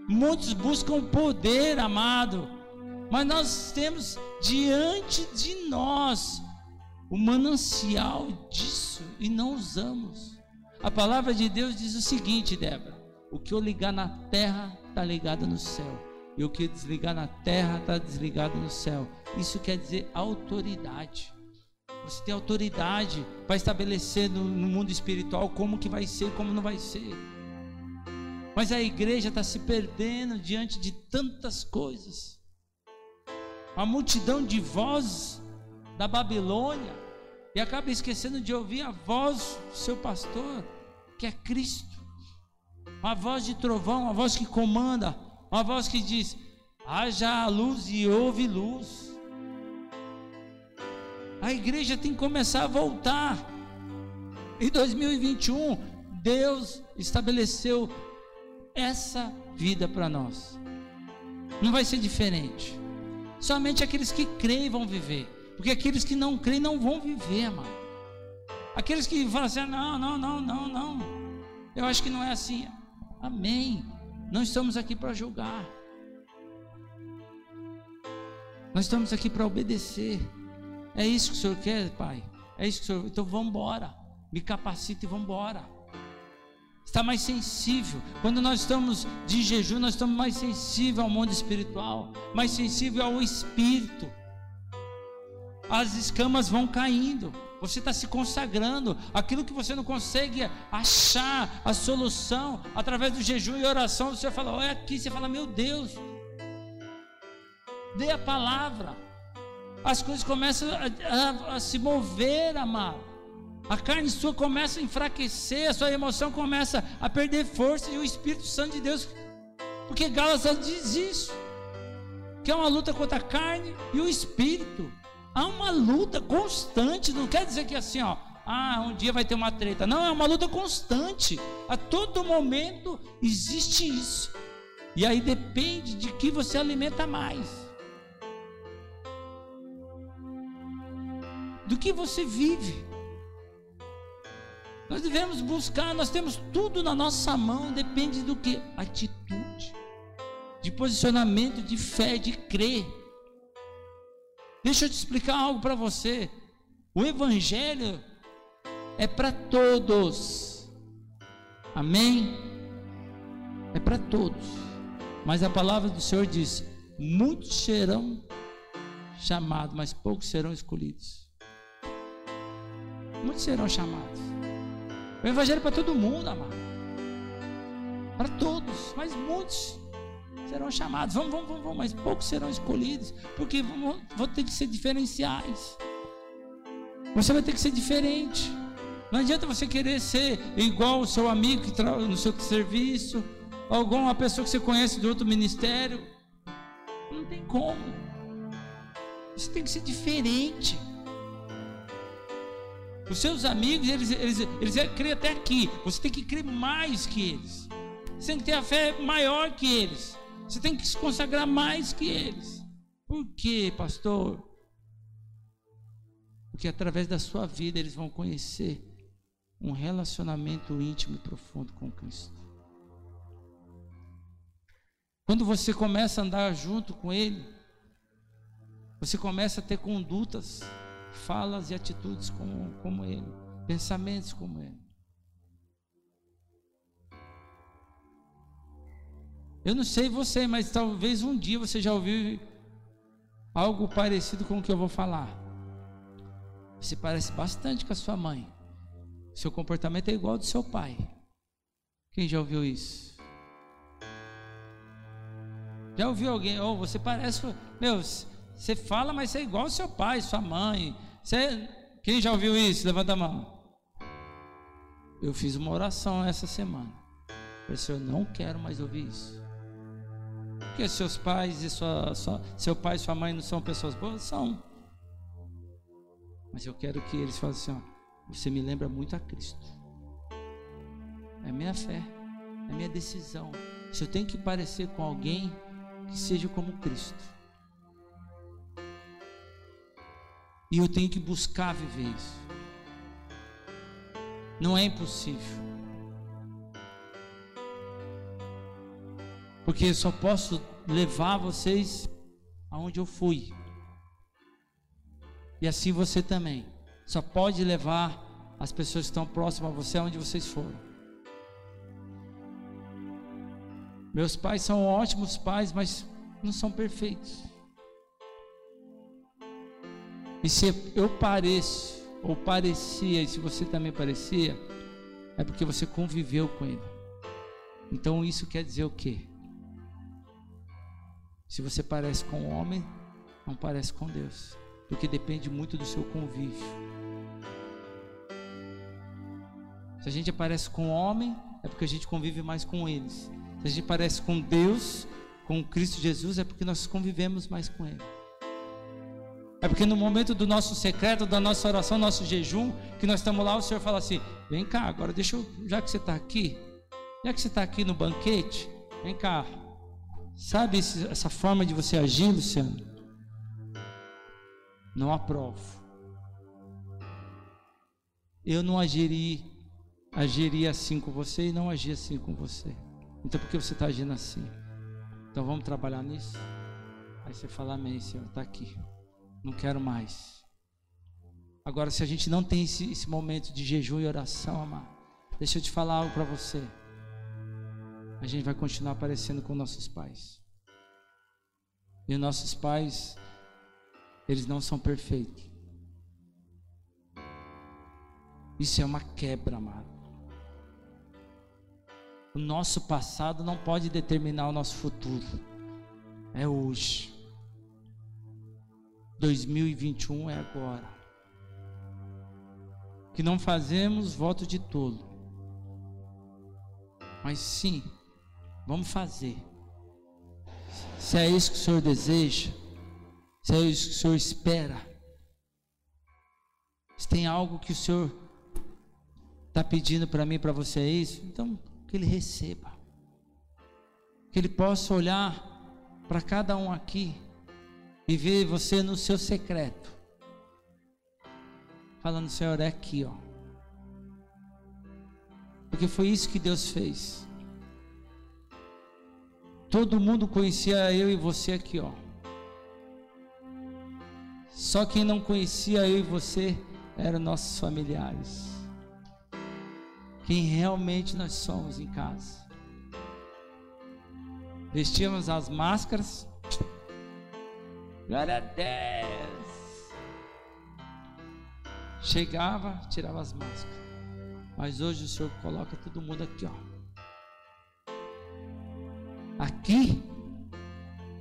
Muitos buscam poder, amado, mas nós temos diante de nós o manancial disso e não usamos. A palavra de Deus diz o seguinte, Débora: o que eu ligar na terra está ligado no céu e o que desligar na terra está desligado no céu. Isso quer dizer autoridade. Você tem autoridade para estabelecer no, no mundo espiritual como que vai ser, como não vai ser. Mas a igreja está se perdendo diante de tantas coisas. A multidão de vozes da Babilônia e acaba esquecendo de ouvir a voz do seu pastor, que é Cristo. A voz de trovão, a voz que comanda, uma voz que diz: haja luz e houve luz. A igreja tem que começar a voltar. Em 2021, Deus estabeleceu essa vida para nós. Não vai ser diferente. Somente aqueles que creem vão viver. Porque aqueles que não creem não vão viver, mano. Aqueles que falam assim: não, não, não, não, não. Eu acho que não é assim. Amém. Não estamos aqui para julgar. Nós estamos aqui para obedecer. É isso que o Senhor quer, Pai? É isso que o Senhor. Então vamos embora. Me capacita e vamos embora. Está mais sensível. Quando nós estamos de jejum, nós estamos mais sensíveis ao mundo espiritual, mais sensível ao espírito. As escamas vão caindo você está se consagrando. Aquilo que você não consegue achar a solução através do jejum e oração, você fala, olha aqui, você fala, meu Deus, dê a palavra. As coisas começam a, a, a se mover, amado. A carne sua começa a enfraquecer, a sua emoção começa a perder força e o Espírito Santo de Deus, porque Gálatas diz isso, que é uma luta contra a carne e o Espírito. Há uma luta constante, não quer dizer que assim, ó, ah, um dia vai ter uma treta. Não, é uma luta constante. A todo momento existe isso. E aí depende de que você alimenta mais. Do que você vive. Nós devemos buscar, nós temos tudo na nossa mão, depende do que? Atitude, de posicionamento, de fé, de crer. Deixa eu te explicar algo para você. O Evangelho é para todos. Amém? É para todos. Mas a palavra do Senhor diz: muitos serão chamados, mas poucos serão escolhidos. Muitos serão chamados. O evangelho é para todo mundo, amado. Para todos, mas muitos serão chamados. Vamos, vamos, vamos, mas poucos serão escolhidos, porque vão, vão ter que ser diferenciais. Você vai ter que ser diferente. Não adianta você querer ser igual o seu amigo que trabalha no seu serviço, alguma pessoa que você conhece de outro ministério. Não tem como. Você tem que ser diferente. Os seus amigos, eles, eles, eles creem até aqui. Você tem que crer mais que eles. Você tem que ter a fé maior que eles. Você tem que se consagrar mais que eles. Por quê, pastor? Porque através da sua vida eles vão conhecer um relacionamento íntimo e profundo com Cristo. Quando você começa a andar junto com Ele, você começa a ter condutas, falas e atitudes como, como Ele, pensamentos como Ele. Eu não sei você, mas talvez um dia você já ouviu algo parecido com o que eu vou falar. Você parece bastante com a sua mãe. Seu comportamento é igual ao do seu pai. Quem já ouviu isso? Já ouviu alguém? Oh, você parece. Meu, você fala, mas você é igual ao seu pai, sua mãe. Você, quem já ouviu isso? Levanta a mão. Eu fiz uma oração essa semana. Eu disse, eu não quero mais ouvir isso. Porque seus pais e sua, sua, seu pai e sua mãe não são pessoas boas? São. Mas eu quero que eles falem assim: ó, você me lembra muito a Cristo. É minha fé, é minha decisão. Se eu tenho que parecer com alguém, que seja como Cristo. E eu tenho que buscar viver isso. Não é impossível. Porque eu só posso levar vocês aonde eu fui. E assim você também. Só pode levar as pessoas que estão próximas a você aonde vocês foram. Meus pais são ótimos pais, mas não são perfeitos. E se eu pareço, ou parecia, e se você também parecia, é porque você conviveu com ele. Então isso quer dizer o quê? Se você parece com o homem, não parece com Deus, porque depende muito do seu convívio. Se a gente parece com o homem, é porque a gente convive mais com eles. Se a gente parece com Deus, com Cristo Jesus, é porque nós convivemos mais com Ele. É porque no momento do nosso secreto, da nossa oração, nosso jejum, que nós estamos lá, o Senhor fala assim: vem cá, agora deixa eu, já que você está aqui, já que você está aqui no banquete, vem cá, Sabe esse, essa forma de você agir, Luciano? Não aprovo. Eu não agiria assim com você e não agi assim com você. Então por que você está agindo assim? Então vamos trabalhar nisso? Aí você fala, amém, Senhor, está aqui. Não quero mais. Agora, se a gente não tem esse, esse momento de jejum e oração, amado, deixa eu te falar algo para você a gente vai continuar aparecendo com nossos pais. E nossos pais, eles não são perfeitos. Isso é uma quebra, amado. O nosso passado não pode determinar o nosso futuro. É hoje. 2021 é agora. Que não fazemos voto de tolo. Mas sim, Vamos fazer. Se é isso que o Senhor deseja, se é isso que o Senhor espera, se tem algo que o Senhor está pedindo para mim, para você é isso, então que Ele receba, que Ele possa olhar para cada um aqui e ver você no seu secreto, falando, Senhor, é aqui, ó, porque foi isso que Deus fez. Todo mundo conhecia eu e você aqui, ó. Só quem não conhecia eu e você eram nossos familiares. Quem realmente nós somos em casa. vestíamos as máscaras. Glória a Deus. Chegava, tirava as máscaras. Mas hoje o Senhor coloca todo mundo aqui, ó. Aqui,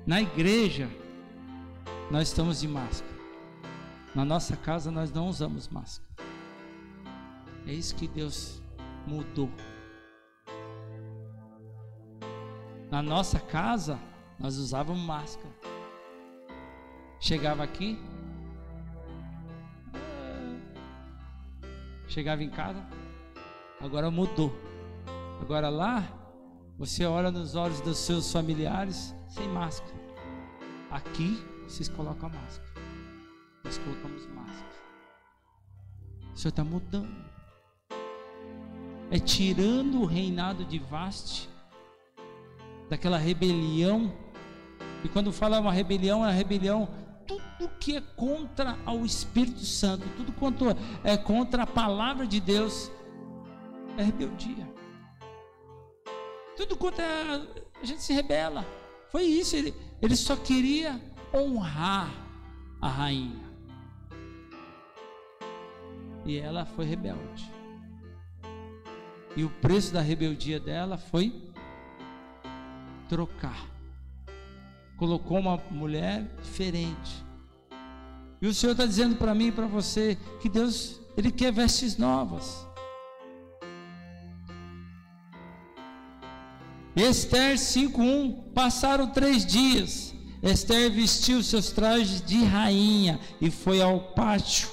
na igreja, nós estamos de máscara. Na nossa casa nós não usamos máscara. É isso que Deus mudou. Na nossa casa, nós usávamos máscara. Chegava aqui, chegava em casa, agora mudou. Agora lá, você olha nos olhos dos seus familiares sem máscara. Aqui, vocês colocam a máscara. Nós colocamos máscara. O Senhor está mudando. É tirando o reinado de Vaste daquela rebelião. E quando fala uma rebelião, é uma rebelião tudo que é contra ao Espírito Santo, tudo quanto é contra a palavra de Deus é rebeldia. Tudo quanto é, a gente se rebela. Foi isso, ele, ele só queria honrar a rainha. E ela foi rebelde. E o preço da rebeldia dela foi trocar. Colocou uma mulher diferente. E o Senhor está dizendo para mim e para você que Deus, Ele quer vestes novas. Esther 5:1 Passaram três dias. Esther vestiu seus trajes de rainha e foi ao pátio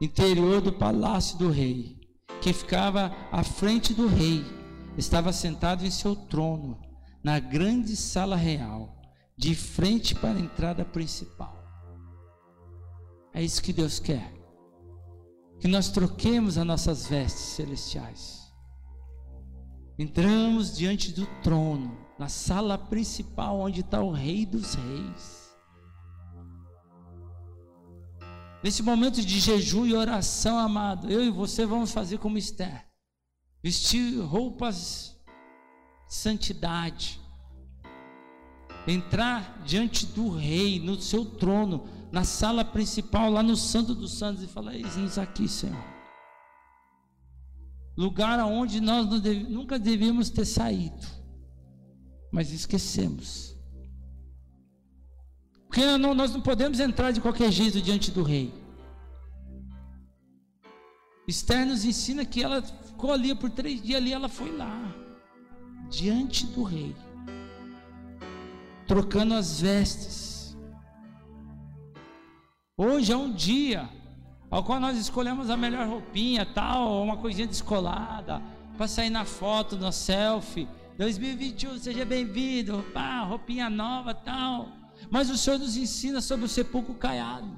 interior do palácio do rei, que ficava à frente do rei. Estava sentado em seu trono na grande sala real, de frente para a entrada principal. É isso que Deus quer. Que nós troquemos as nossas vestes celestiais. Entramos diante do trono, na sala principal onde está o Rei dos Reis. Nesse momento de jejum e oração, amado, eu e você vamos fazer como Esther. Vestir roupas santidade. Entrar diante do rei, no seu trono, na sala principal, lá no Santo dos Santos, e falar: Eis-nos aqui, Senhor. Lugar aonde nós nunca devíamos ter saído, mas esquecemos. Porque não, nós não podemos entrar de qualquer jeito diante do rei. Esther nos ensina que ela ficou ali por três dias ali, ela foi lá diante do rei, trocando as vestes. Hoje é um dia ao qual nós escolhemos a melhor roupinha, tal, uma coisinha descolada, para sair na foto, no selfie. 2021, seja bem-vindo, pá, roupinha nova, tal. Mas o Senhor nos ensina sobre o sepulcro caiado,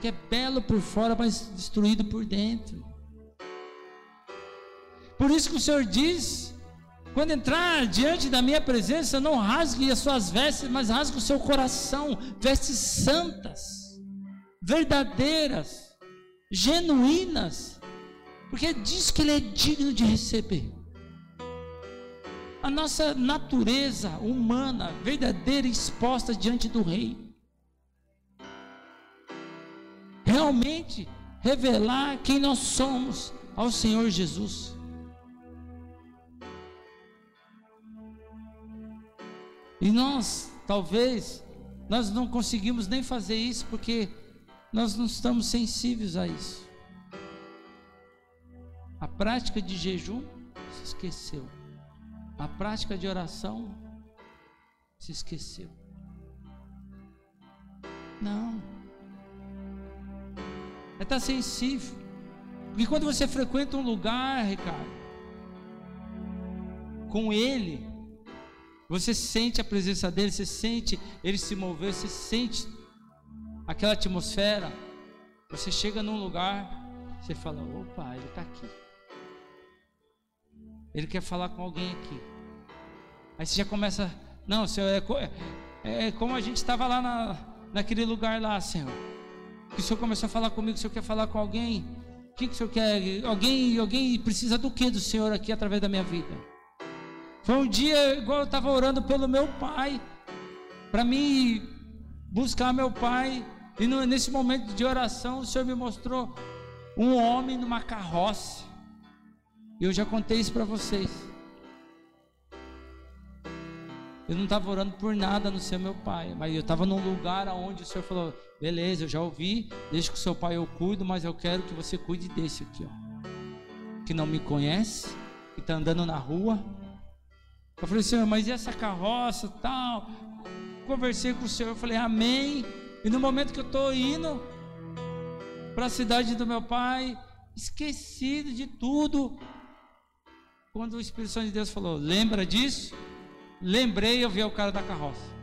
que é belo por fora, mas destruído por dentro. Por isso que o Senhor diz quando entrar diante da minha presença, não rasgue as suas vestes, mas rasgue o seu coração, vestes santas, verdadeiras, genuínas, porque diz que Ele é digno de receber. A nossa natureza humana, verdadeira, exposta diante do Rei. Realmente revelar quem nós somos ao Senhor Jesus. E nós, talvez, nós não conseguimos nem fazer isso porque nós não estamos sensíveis a isso. A prática de jejum se esqueceu. A prática de oração se esqueceu. Não. É estar sensível. Porque quando você frequenta um lugar, Ricardo, com ele, você sente a presença dele, você sente ele se mover, você sente aquela atmosfera. Você chega num lugar, você fala: opa, ele está aqui. Ele quer falar com alguém aqui. Aí você já começa, não, Senhor, é, é, é como a gente estava lá na, naquele lugar lá, Senhor. Que o Senhor começou a falar comigo, o Senhor quer falar com alguém. O que, que o Senhor quer? Alguém, alguém precisa do que do Senhor aqui através da minha vida? Foi um dia igual eu estava orando pelo meu pai, para mim buscar meu pai. E no, nesse momento de oração, o Senhor me mostrou um homem numa carroça. Eu já contei isso para vocês. Eu não estava orando por nada no ser meu pai, mas eu estava num lugar onde o Senhor falou: beleza, eu já ouvi, deixa que o seu pai eu cuido, mas eu quero que você cuide desse aqui, ó, que não me conhece, que está andando na rua. Eu falei, Senhor, mas e essa carroça tal? Conversei com o Senhor, eu falei, Amém. E no momento que eu estou indo para a cidade do meu pai, esquecido de tudo, quando o Espírito Santo de Deus falou, lembra disso? Lembrei, eu vi o cara da carroça.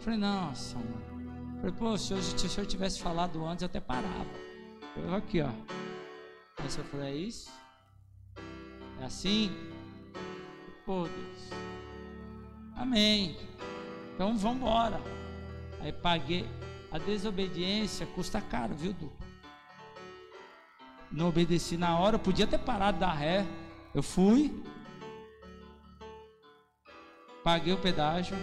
Falei, nossa, mano. Falei, pô, se, eu, senhor tivesse falado antes, eu até parava. Eu aqui, ó. Aí senhor falou, é isso? É assim? Pô, Deus. Amém. Então vamos embora. Aí paguei. A desobediência custa caro, viu, Du? Não obedeci na hora, eu podia ter parado da ré. Eu fui, paguei o pedágio,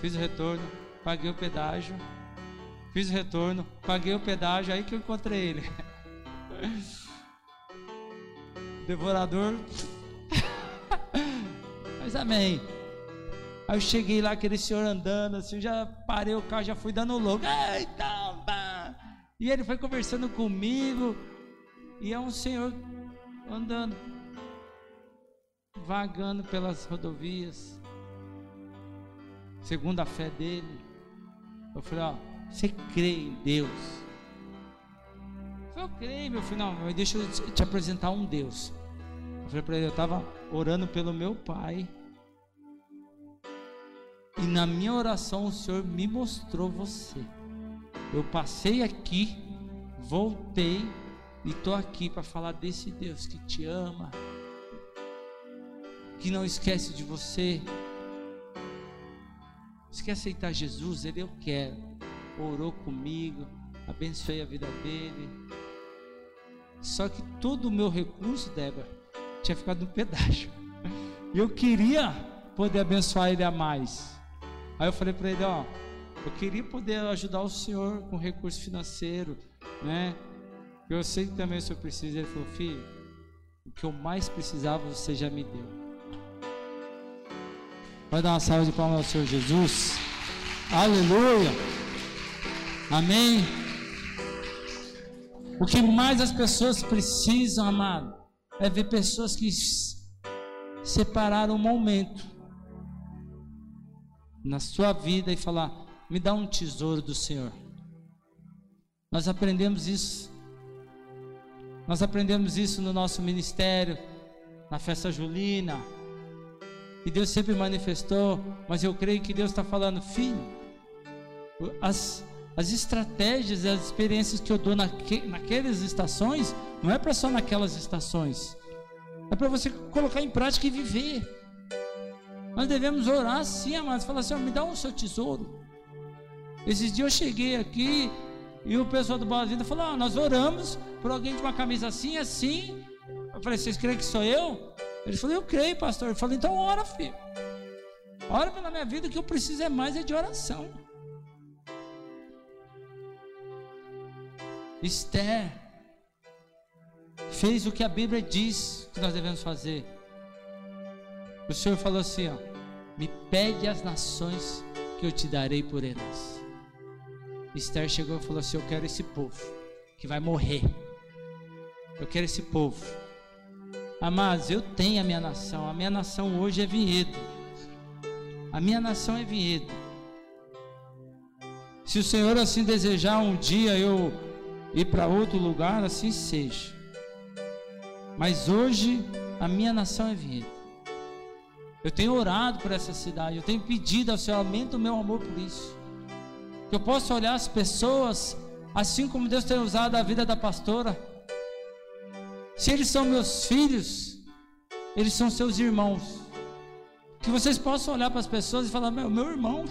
fiz o retorno, paguei o pedágio, fiz o retorno, paguei o pedágio, aí que eu encontrei ele. Devorador. Mas amém. Aí eu cheguei lá, aquele senhor andando, assim, já parei o carro, já fui dando louco. Eita, e ele foi conversando comigo. E é um senhor andando vagando pelas rodovias, segundo a fé dele. Eu falei: Ó, você crê em Deus? Eu falei: Eu creio, meu filho. Não, deixa eu te apresentar um Deus. Eu falei para ele: Eu estava orando pelo meu pai. E na minha oração o Senhor me mostrou você. Eu passei aqui, voltei e estou aqui para falar desse Deus que te ama, que não esquece de você. Você quer aceitar Jesus? Ele eu quero. Orou comigo, abençoei a vida dele. Só que todo o meu recurso, Débora, tinha ficado no pedágio. E eu queria poder abençoar ele a mais. Aí eu falei para ele, ó, eu queria poder ajudar o senhor com recurso financeiro, né? Eu sei que também o senhor precisa. Ele falou, filho, o que eu mais precisava você já me deu. Vai dar uma salva de palmas ao Senhor Jesus. Aleluia. Amém. O que mais as pessoas precisam, amado, é ver pessoas que separaram um momento na sua vida e falar: me dá um tesouro do Senhor. Nós aprendemos isso. Nós aprendemos isso no nosso ministério, na festa julina e Deus sempre manifestou, mas eu creio que Deus está falando, filho, as, as estratégias as experiências que eu dou naque, naquelas estações, não é para só naquelas estações, é para você colocar em prática e viver. Nós devemos orar sim, amados, falar assim, me dá o seu tesouro. Esses dias eu cheguei aqui e o pessoal do Boa Vida falou: ah, nós oramos por alguém de uma camisa assim, assim. Eu falei: vocês creem que sou eu? Ele falou, eu creio, pastor. Ele falou, então ora, filho. Ora pela minha vida, o que eu preciso é mais é de oração. Esther fez o que a Bíblia diz que nós devemos fazer. O Senhor falou assim: ó, me pede as nações que eu te darei por elas. Esther chegou e falou assim: Eu quero esse povo que vai morrer. Eu quero esse povo Amados, eu tenho a minha nação. A minha nação hoje é vinhedo. A minha nação é vinhedo. Se o Senhor assim desejar um dia eu ir para outro lugar, assim seja. Mas hoje a minha nação é vinhedo. Eu tenho orado por essa cidade, eu tenho pedido ao Senhor, aumenta o meu amor por isso. Que eu possa olhar as pessoas, assim como Deus tem usado a vida da pastora se eles são meus filhos, eles são seus irmãos. Que vocês possam olhar para as pessoas e falar: meu, meu irmão,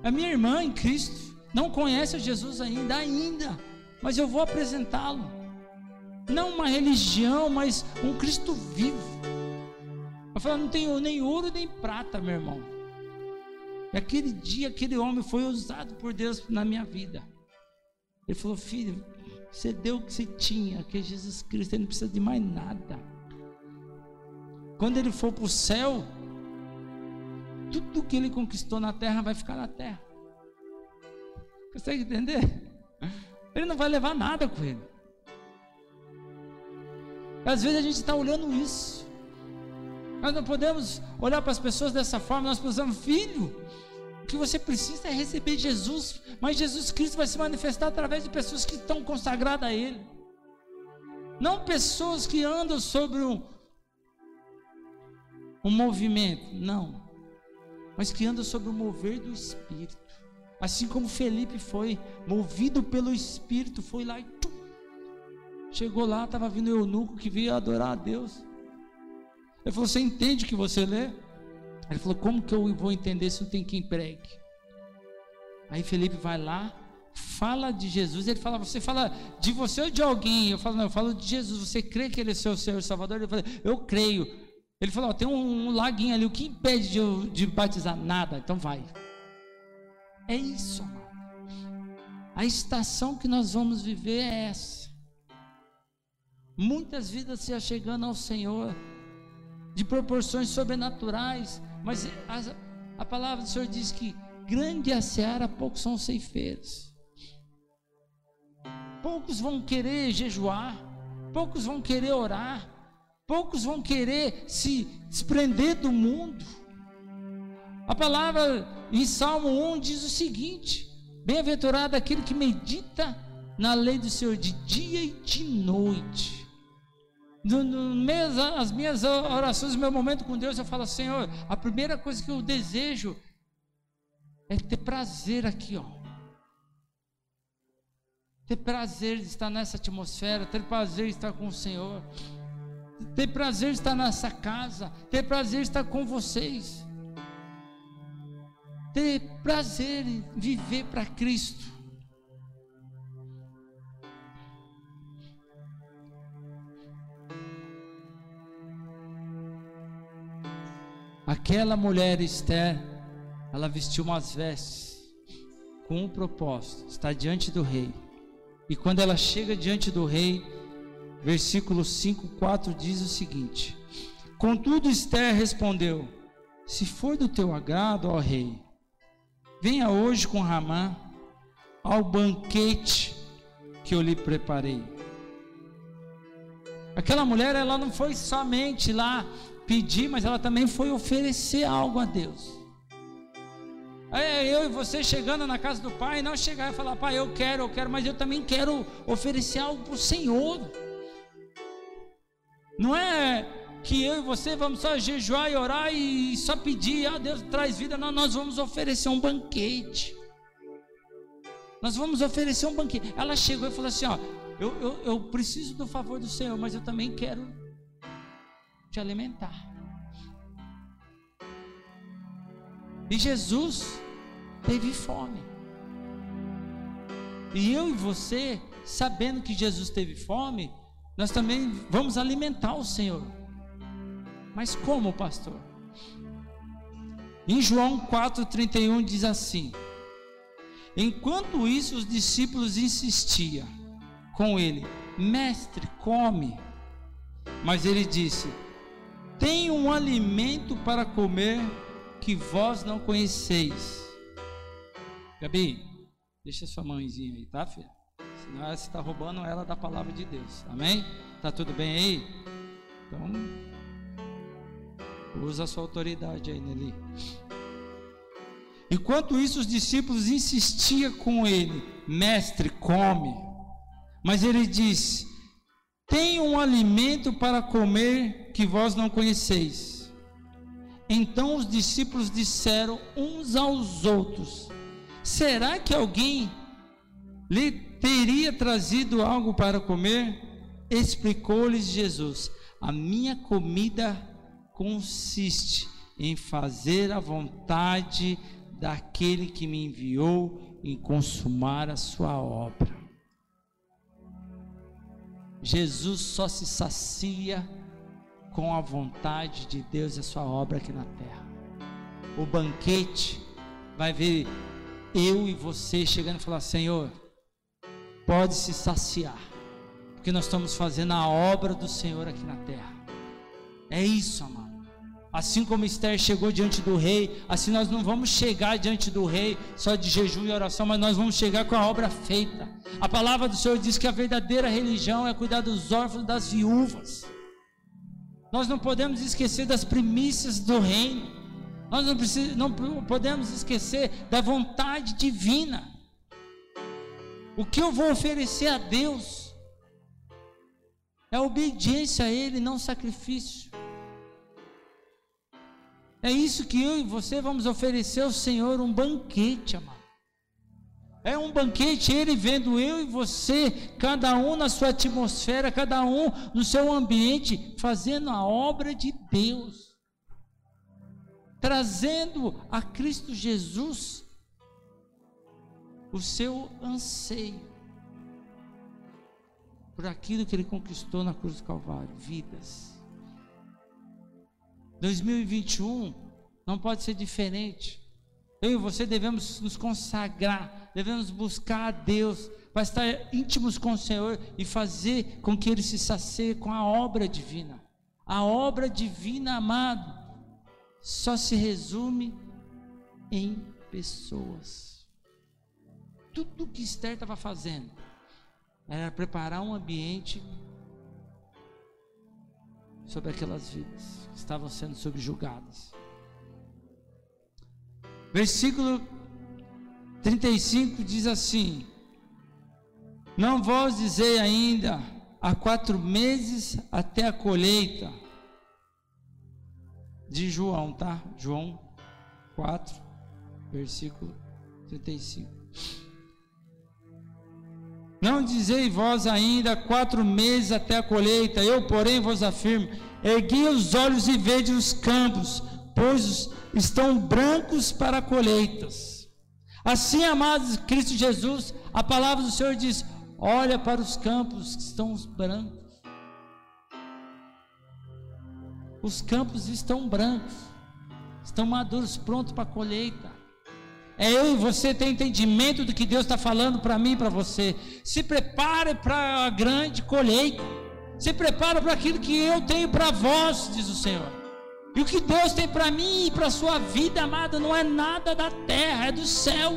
é minha irmã em Cristo, não conhece Jesus ainda, ainda, mas eu vou apresentá-lo. Não uma religião, mas um Cristo vivo. Eu falei, não tenho nem ouro nem prata, meu irmão. E aquele dia, aquele homem foi usado por Deus na minha vida. Ele falou, filho, você deu o que você tinha, que é Jesus Cristo, ele não precisa de mais nada. Quando ele for para o céu, tudo que ele conquistou na terra vai ficar na terra. Consegue entender? Ele não vai levar nada com ele. Às vezes a gente está olhando isso. Nós não podemos olhar para as pessoas dessa forma, nós precisamos, filho, o que você precisa é receber Jesus, mas Jesus Cristo vai se manifestar através de pessoas que estão consagradas a Ele. Não pessoas que andam sobre um, um movimento, não. Mas que andam sobre o mover do Espírito. Assim como Felipe foi movido pelo Espírito, foi lá e tum, chegou lá, estava vindo o eunuco que veio adorar a Deus. Ele falou: Você entende o que você lê? Ele falou: Como que eu vou entender se não tem quem pregue? Aí Felipe vai lá, fala de Jesus. Ele fala: Você fala de você ou de alguém? Eu falo: Não, eu falo de Jesus. Você crê que Ele é seu Senhor Salvador? Ele falou: Eu creio. Ele falou: Tem um, um laguinho ali. O que impede de, de batizar? Nada. Então vai. É isso, amado. A estação que nós vamos viver é essa. Muitas vidas se achegando ao Senhor de proporções sobrenaturais, mas a, a palavra do Senhor diz que grande é a seara, poucos são ceifeiros. Poucos vão querer jejuar, poucos vão querer orar, poucos vão querer se desprender do mundo. A palavra em Salmo 1 diz o seguinte: Bem-aventurado aquele que medita na lei do Senhor de dia e de noite no, no meio as minhas orações, no meu momento com Deus, eu falo, Senhor, a primeira coisa que eu desejo é ter prazer aqui, ó. Ter prazer de estar nessa atmosfera, ter prazer de estar com o Senhor, ter prazer de estar nessa casa, ter prazer de estar com vocês, ter prazer em viver para Cristo. Aquela mulher Esther, ela vestiu umas vestes com um propósito, está diante do rei. E quando ela chega diante do rei, versículo 5, 4 diz o seguinte: Contudo, Esther respondeu: Se for do teu agrado, ó rei, venha hoje com Ramã ao banquete que eu lhe preparei. Aquela mulher, ela não foi somente lá pedir, mas ela também foi oferecer algo a Deus. É eu e você chegando na casa do pai, não chegar e falar, pai, eu quero, eu quero, mas eu também quero oferecer algo para o Senhor. Não é que eu e você vamos só jejuar e orar e só pedir, ah, Deus traz vida, não, nós vamos oferecer um banquete. Nós vamos oferecer um banquete. Ela chegou e falou assim: Ó, eu, eu, eu preciso do favor do Senhor, mas eu também quero te alimentar. E Jesus teve fome. E eu e você, sabendo que Jesus teve fome, nós também vamos alimentar o Senhor. Mas como, pastor? Em João 4,31 diz assim: Enquanto isso, os discípulos insistiam com ele: Mestre, come. Mas ele disse: tem um alimento para comer que vós não conheceis. Gabi, deixa sua mãezinha aí, tá, filha? Senão você está roubando ela da palavra de Deus. Amém? Tá tudo bem aí? Então, usa a sua autoridade aí, Nelly. Enquanto isso, os discípulos insistiam com ele: Mestre, come. Mas ele disse: tem um alimento para comer que vós não conheceis. Então os discípulos disseram uns aos outros: Será que alguém lhe teria trazido algo para comer? Explicou-lhes Jesus: A minha comida consiste em fazer a vontade daquele que me enviou em consumar a sua obra. Jesus só se sacia com a vontade de Deus e a sua obra aqui na terra. O banquete vai ver eu e você chegando e falar: Senhor, pode se saciar, porque nós estamos fazendo a obra do Senhor aqui na terra. É isso, amado. Assim como Esther chegou diante do rei, assim nós não vamos chegar diante do rei só de jejum e oração, mas nós vamos chegar com a obra feita. A palavra do Senhor diz que a verdadeira religião é cuidar dos órfãos, das viúvas. Nós não podemos esquecer das primícias do reino. Nós não, não podemos esquecer da vontade divina. O que eu vou oferecer a Deus é obediência a Ele, não sacrifício. É isso que eu e você vamos oferecer ao Senhor um banquete, amado. É um banquete, Ele vendo eu e você, cada um na sua atmosfera, cada um no seu ambiente, fazendo a obra de Deus, trazendo a Cristo Jesus o seu anseio por aquilo que Ele conquistou na cruz do Calvário vidas. 2021 não pode ser diferente. Eu e você devemos nos consagrar, devemos buscar a Deus para estar íntimos com o Senhor e fazer com que Ele se sacie com a obra divina. A obra divina, amado, só se resume em pessoas. Tudo que Esther estava fazendo era preparar um ambiente sobre aquelas vidas estavam sendo subjugadas. Versículo 35 diz assim: Não vos dizei ainda, há quatro meses até a colheita. De João, tá? João 4, versículo 35. Não dizei vós ainda quatro meses até a colheita, eu, porém, vos afirmo: ergui os olhos e vede os campos, pois estão brancos para colheitas. Assim, amados Cristo Jesus, a palavra do Senhor diz: olha para os campos que estão brancos. Os campos estão brancos, estão maduros, prontos para colheita. É eu e você ter entendimento do que Deus está falando para mim e para você. Se prepare para a grande colheita. Se prepare para aquilo que eu tenho para vós, diz o Senhor. E o que Deus tem para mim e para a sua vida, amada, não é nada da terra, é do céu.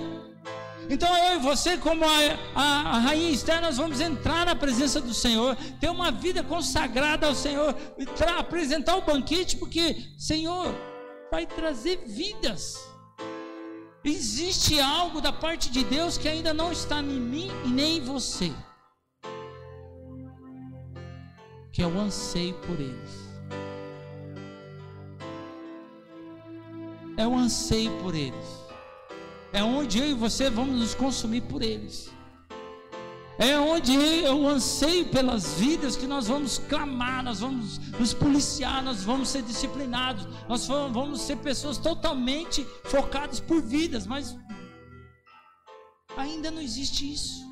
Então eu e você, como a, a, a rainha Esther, nós vamos entrar na presença do Senhor, ter uma vida consagrada ao Senhor, apresentar o banquete, porque Senhor vai trazer vidas. Existe algo da parte de Deus que ainda não está em mim e nem em você, que é o anseio por eles. É o anseio por eles. É onde eu e você vamos nos consumir por eles. É onde eu anseio pelas vidas que nós vamos clamar, nós vamos nos policiar, nós vamos ser disciplinados, nós vamos ser pessoas totalmente focadas por vidas, mas ainda não existe isso.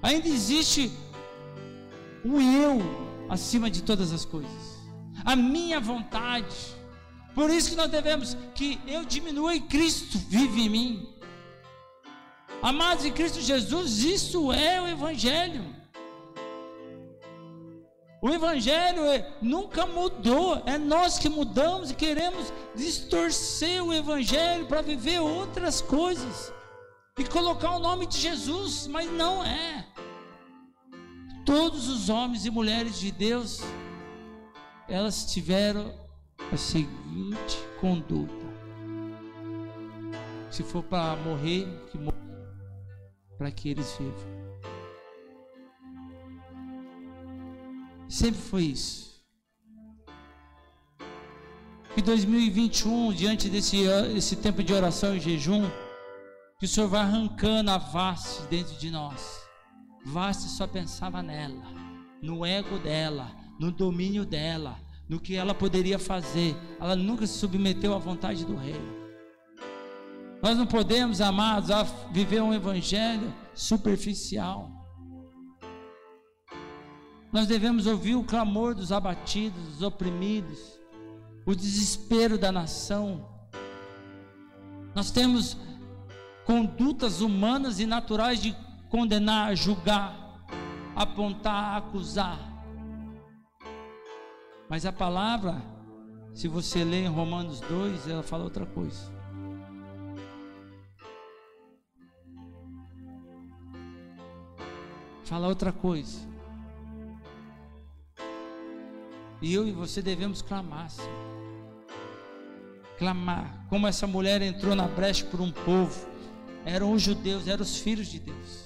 Ainda existe o eu acima de todas as coisas, a minha vontade. Por isso que nós devemos que eu diminua e Cristo vive em mim. Amados em Cristo Jesus, isso é o Evangelho. O Evangelho é, nunca mudou, é nós que mudamos e queremos distorcer o Evangelho para viver outras coisas e colocar o nome de Jesus, mas não é. Todos os homens e mulheres de Deus, elas tiveram a seguinte conduta: se for para morrer, que morra para que eles vivam. Sempre foi isso. Que 2021, diante desse, esse tempo de oração e jejum, que o Senhor vai arrancando a Vaste dentro de nós. Vaste só pensava nela, no ego dela, no domínio dela, no que ela poderia fazer. Ela nunca se submeteu à vontade do rei. Nós não podemos, amados, viver um evangelho superficial. Nós devemos ouvir o clamor dos abatidos, dos oprimidos, o desespero da nação. Nós temos condutas humanas e naturais de condenar, julgar, apontar, acusar. Mas a palavra, se você ler em Romanos 2, ela fala outra coisa. Fala outra coisa. E eu e você devemos clamar, Senhor clamar, como essa mulher entrou na brecha por um povo, eram os judeus, eram os filhos de Deus.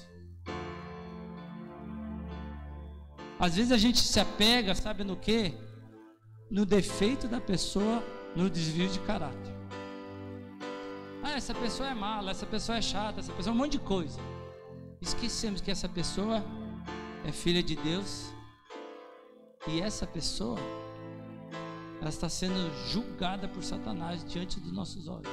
Às vezes a gente se apega, sabe no que? No defeito da pessoa, no desvio de caráter. Ah, essa pessoa é mala, essa pessoa é chata, essa pessoa é um monte de coisa. Esquecemos que essa pessoa é filha de Deus e essa pessoa ela está sendo julgada por Satanás diante dos nossos olhos.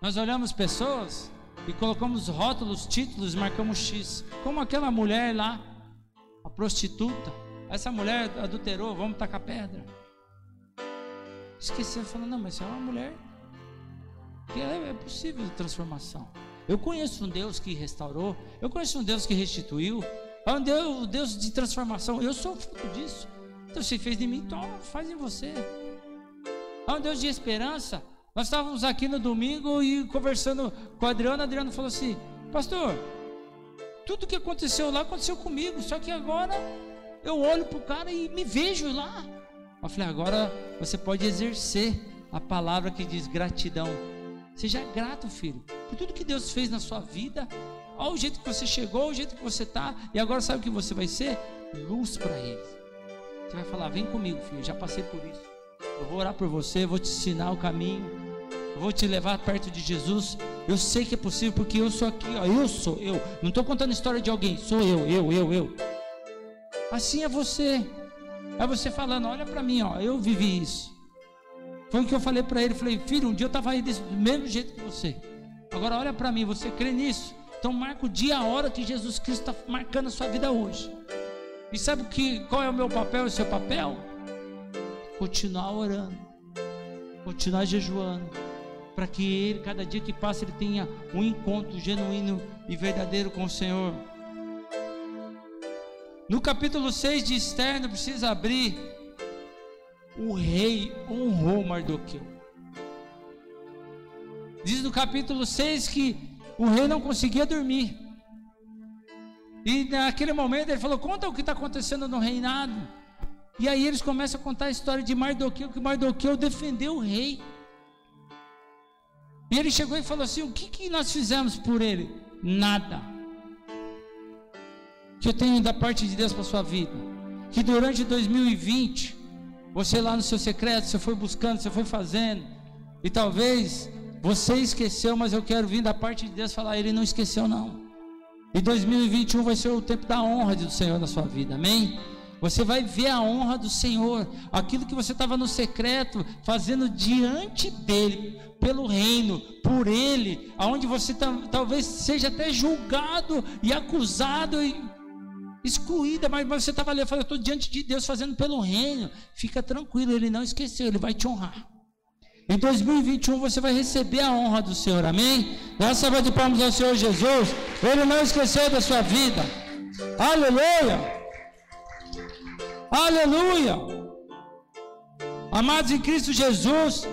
Nós olhamos pessoas e colocamos rótulos, títulos, marcamos X, como aquela mulher lá, a prostituta. Essa mulher adulterou, vamos tacar pedra. Esqueceu, falando, não, mas é uma mulher que é, é possível transformação. Eu conheço um Deus que restaurou, eu conheço um Deus que restituiu, é um Deus, Deus de transformação. Eu sou fruto disso. Então, se fez de mim, então faz em você. É um Deus de esperança. Nós estávamos aqui no domingo e conversando com o Adriano. O Adriano falou assim: Pastor, tudo que aconteceu lá aconteceu comigo. Só que agora eu olho para o cara e me vejo lá. Eu falei: Agora você pode exercer a palavra que diz gratidão. Seja grato, filho, por tudo que Deus fez na sua vida Olha o jeito que você chegou, o jeito que você está, e agora sabe o que você vai ser? Luz para eles. Você vai falar: Vem comigo, filho, já passei por isso. Eu vou orar por você, vou te ensinar o caminho, vou te levar perto de Jesus. Eu sei que é possível porque eu sou aqui, ó, eu sou eu. Não estou contando história de alguém, sou eu, eu, eu, eu. Assim é você. É você falando: Olha para mim, ó, eu vivi isso. Foi o que eu falei para ele. Falei, filho, um dia eu estava aí desse, do mesmo jeito que você. Agora olha para mim, você crê nisso? Então marca o dia, a hora que Jesus Cristo está marcando a sua vida hoje. E sabe que, qual é o meu papel e o seu papel? Continuar orando, continuar jejuando, para que ele, cada dia que passa, ele tenha um encontro genuíno e verdadeiro com o Senhor. No capítulo 6 de Esther, não precisa abrir, o rei honrou Mardoqueu. Diz no capítulo 6 que o rei não conseguia dormir. E naquele momento ele falou: Conta o que está acontecendo no reinado. E aí eles começam a contar a história de Mardoqueu, que Mardoqueu defendeu o rei. E ele chegou e falou assim: O que, que nós fizemos por ele? Nada. Que eu tenho da parte de Deus para sua vida. Que durante 2020, você lá no seu secreto, você foi buscando, você foi fazendo. E talvez você esqueceu, mas eu quero vir da parte de Deus falar, ele não esqueceu não. E 2021 vai ser o tempo da honra do Senhor na sua vida. Amém? Você vai ver a honra do Senhor, aquilo que você estava no secreto, fazendo diante dele, pelo reino, por ele, aonde você talvez seja até julgado e acusado e excluída, mas, você estava ali, falei, eu estou diante de Deus fazendo pelo reino. Fica tranquilo, ele não esqueceu, ele vai te honrar. Em 2021 você vai receber a honra do Senhor, amém? Dá uma salva de palmas ao Senhor Jesus. Ele não esqueceu da sua vida. Aleluia! Aleluia! Amados em Cristo Jesus,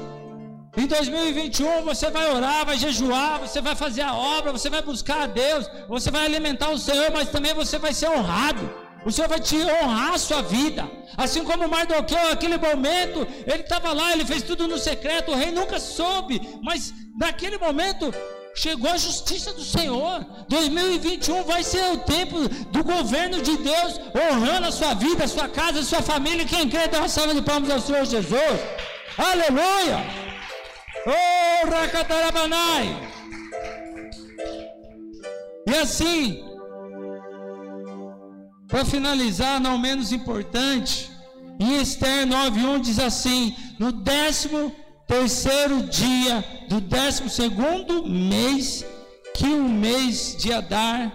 em 2021 você vai orar, vai jejuar, você vai fazer a obra, você vai buscar a Deus, você vai alimentar o Senhor, mas também você vai ser honrado. O Senhor vai te honrar a sua vida. Assim como Mardoqueu, naquele momento, ele estava lá, ele fez tudo no secreto, o rei nunca soube, mas naquele momento chegou a justiça do Senhor. 2021 vai ser o tempo do governo de Deus honrando a sua vida, a sua casa, a sua família. Quem crê, dá uma salva de palmas ao Senhor Jesus. Aleluia! Oh, Rakatarabanai! E assim, para finalizar, não menos importante, em Esther 9:1 diz assim: no décimo terceiro dia do décimo segundo mês, que o mês de Adar,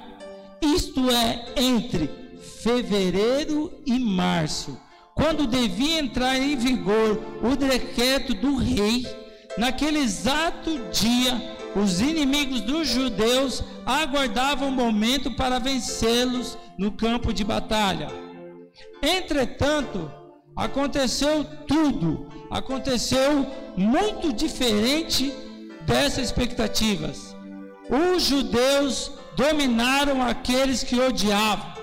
isto é, entre fevereiro e março, quando devia entrar em vigor o decreto do rei, naquele exato dia, os inimigos dos judeus aguardavam o momento para vencê-los no campo de batalha. Entretanto, aconteceu tudo, aconteceu muito diferente dessas expectativas. Os judeus dominaram aqueles que odiavam.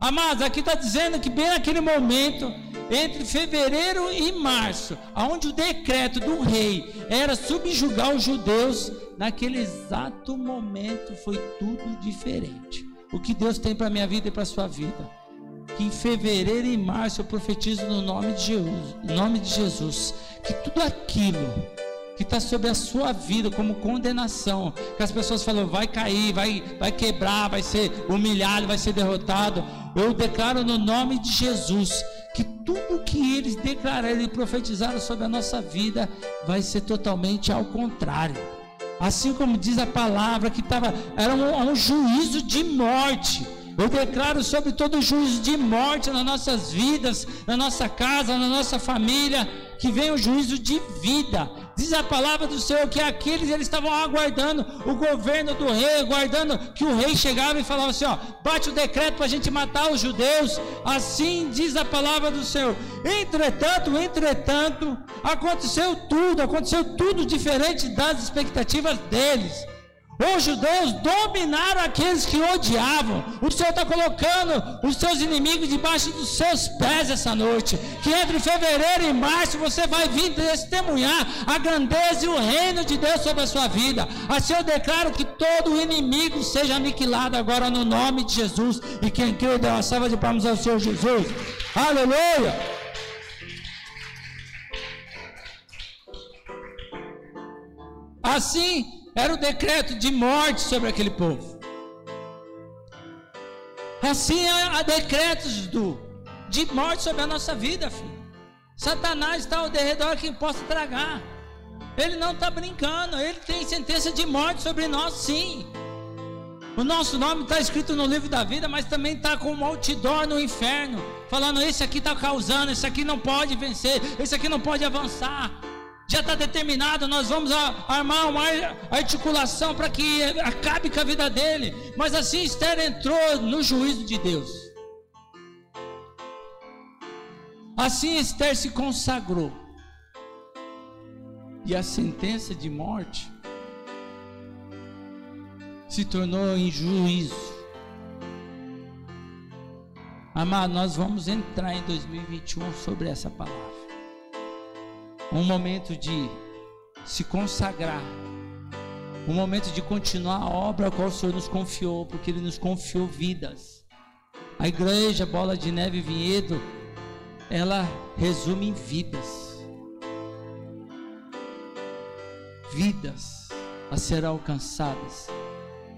Amados, aqui está dizendo que bem naquele momento, entre fevereiro e março, onde o decreto do rei era subjugar os judeus, naquele exato momento foi tudo diferente. O que Deus tem para minha vida e para a sua vida. Que em fevereiro e março eu profetizo no nome de Jesus, no nome de Jesus, que tudo aquilo que está sobre a sua vida como condenação, que as pessoas falam, vai cair, vai, vai quebrar, vai ser humilhado, vai ser derrotado. Eu declaro no nome de Jesus que tudo que eles declararam e profetizaram sobre a nossa vida vai ser totalmente ao contrário. Assim como diz a palavra que estava era um, um juízo de morte. Eu declaro sobre todo juízo de morte nas nossas vidas, na nossa casa, na nossa família, que venha o juízo de vida. Diz a palavra do Senhor que aqueles eles estavam aguardando o governo do rei, aguardando que o rei chegava e falava assim: ó, bate o decreto para a gente matar os judeus. Assim diz a palavra do Senhor. Entretanto, entretanto, aconteceu tudo, aconteceu tudo diferente das expectativas deles. Os judeus dominaram aqueles que odiavam. O Senhor está colocando os seus inimigos debaixo dos seus pés essa noite. Que entre fevereiro e março você vai vir testemunhar a grandeza e o reino de Deus sobre a sua vida. Assim eu declaro que todo inimigo seja aniquilado agora no nome de Jesus. E quem crê, dê uma salva de palmas ao Senhor Jesus. Aleluia! Assim era o decreto de morte sobre aquele povo. Assim há decretos do, de morte sobre a nossa vida, filho. Satanás está ao derredor que possa tragar. Ele não está brincando, ele tem sentença de morte sobre nós, sim. O nosso nome está escrito no livro da vida, mas também está com um outdoor no inferno, falando: esse aqui está causando, esse aqui não pode vencer, esse aqui não pode avançar já está determinado, nós vamos armar uma articulação para que acabe com a vida dele. Mas assim Esther entrou no juízo de Deus. Assim Esther se consagrou. E a sentença de morte se tornou em juízo. Amado, nós vamos entrar em 2021 sobre essa palavra um momento de se consagrar, um momento de continuar a obra a qual o Senhor nos confiou, porque Ele nos confiou vidas. A igreja Bola de Neve Vinhedo, ela resume em vidas. Vidas a ser alcançadas.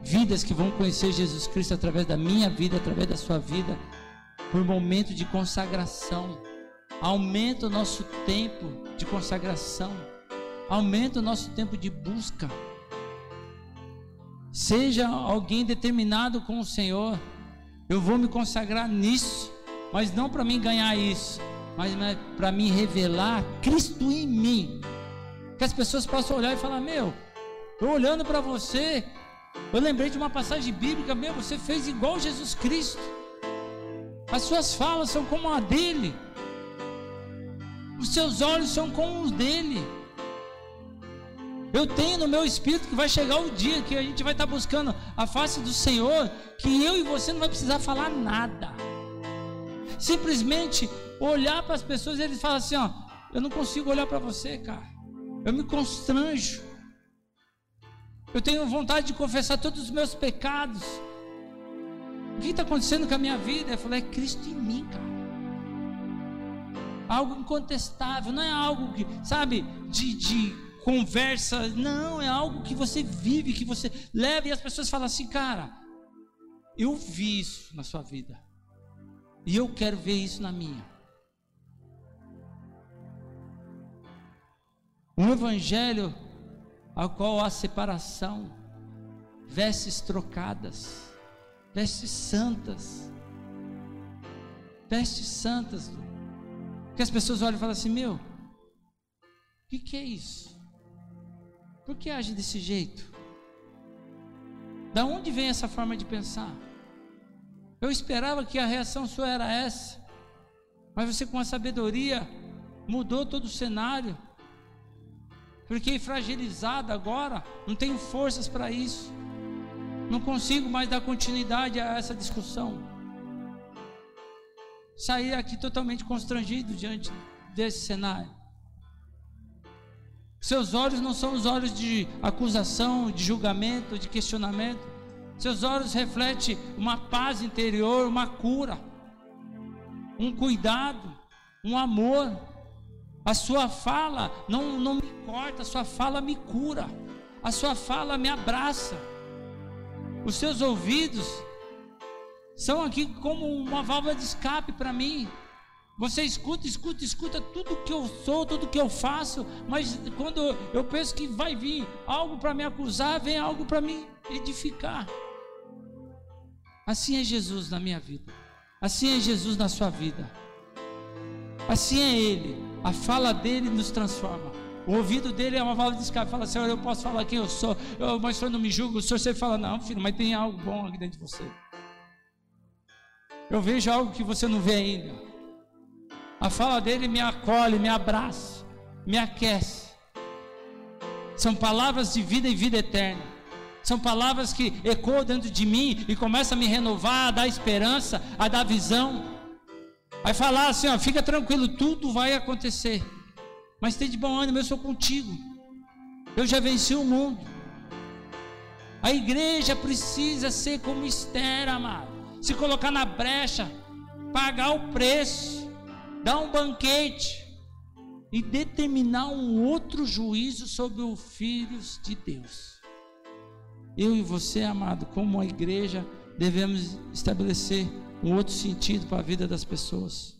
Vidas que vão conhecer Jesus Cristo através da minha vida, através da sua vida, por momento de consagração Aumenta o nosso tempo de consagração. Aumenta o nosso tempo de busca. Seja alguém determinado com o Senhor. Eu vou me consagrar nisso, mas não para mim ganhar isso, mas para mim revelar Cristo em mim. Que as pessoas possam olhar e falar: Meu, eu olhando para você, eu lembrei de uma passagem bíblica: Meu, você fez igual Jesus Cristo. As suas falas são como a dele. Os seus olhos são como os dele. Eu tenho no meu espírito que vai chegar o dia que a gente vai estar buscando a face do Senhor, que eu e você não vai precisar falar nada. Simplesmente olhar para as pessoas e eles falam assim: ó, eu não consigo olhar para você, cara. Eu me constranjo. Eu tenho vontade de confessar todos os meus pecados. O que está acontecendo com a minha vida? Eu falei, é Cristo em mim, cara algo incontestável, não é algo que, sabe, de, de conversa, não, é algo que você vive, que você leva e as pessoas falam assim, cara, eu vi isso na sua vida e eu quero ver isso na minha. Um evangelho ao qual há separação, vestes trocadas, vestes santas. Vestes santas. Que as pessoas olham e falam assim: Meu, o que, que é isso? Por que age desse jeito? Da onde vem essa forma de pensar? Eu esperava que a reação sua era essa, mas você, com a sabedoria, mudou todo o cenário. Fiquei fragilizado agora, não tenho forças para isso. Não consigo mais dar continuidade a essa discussão. Saí aqui totalmente constrangido diante desse cenário. Seus olhos não são os olhos de acusação, de julgamento, de questionamento. Seus olhos refletem uma paz interior, uma cura, um cuidado, um amor. A sua fala não, não me corta, a sua fala me cura, a sua fala me abraça. Os seus ouvidos são aqui como uma válvula de escape para mim. Você escuta, escuta, escuta tudo que eu sou, tudo que eu faço, mas quando eu penso que vai vir algo para me acusar, vem algo para me edificar. Assim é Jesus na minha vida. Assim é Jesus na sua vida. Assim é Ele. A fala dele nos transforma. O ouvido dele é uma válvula de escape. Fala, Senhor, eu posso falar quem eu sou, eu, mas o Senhor não me julga. O Senhor sempre fala, não, filho, mas tem algo bom aqui dentro de você. Eu vejo algo que você não vê ainda. A fala dele me acolhe, me abraça, me aquece. São palavras de vida e vida eterna. São palavras que ecoam dentro de mim e começam a me renovar, a dar esperança, a dar visão. Vai falar assim, ó, fica tranquilo, tudo vai acontecer. Mas tem de bom ânimo, eu sou contigo. Eu já venci o mundo. A igreja precisa ser como Esther, amado. Se colocar na brecha, pagar o preço, dar um banquete e determinar um outro juízo sobre os filhos de Deus. Eu e você, amado, como a igreja, devemos estabelecer um outro sentido para a vida das pessoas.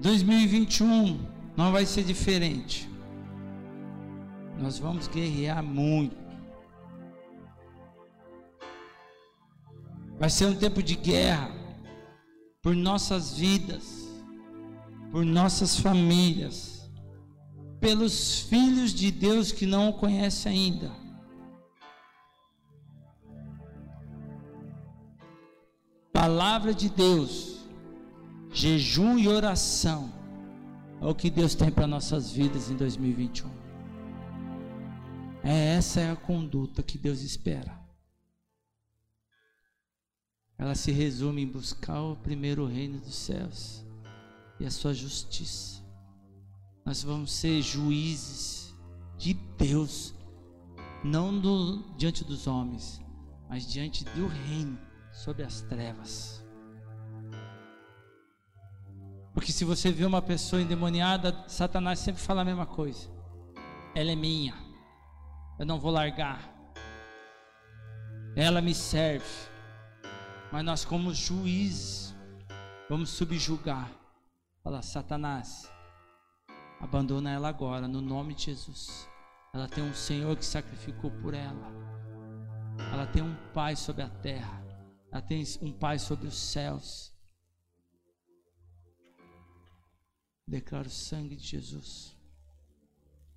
Dois mil e vinte e um não vai ser diferente. Nós vamos guerrear muito. Vai ser um tempo de guerra por nossas vidas, por nossas famílias pelos filhos de Deus que não o conhecem ainda. Palavra de Deus, jejum e oração é o que Deus tem para nossas vidas em 2021. É essa é a conduta que Deus espera. Ela se resume em buscar o primeiro reino dos céus e a sua justiça nós vamos ser juízes de Deus, não do, diante dos homens, mas diante do reino, sobre as trevas. Porque se você vê uma pessoa endemoniada, Satanás sempre fala a mesma coisa. Ela é minha. Eu não vou largar. Ela me serve. Mas nós como juízes vamos subjugar. Fala, Satanás, Abandona ela agora, no nome de Jesus. Ela tem um Senhor que sacrificou por ela. Ela tem um Pai sobre a terra. Ela tem um Pai sobre os céus. Declaro o sangue de Jesus.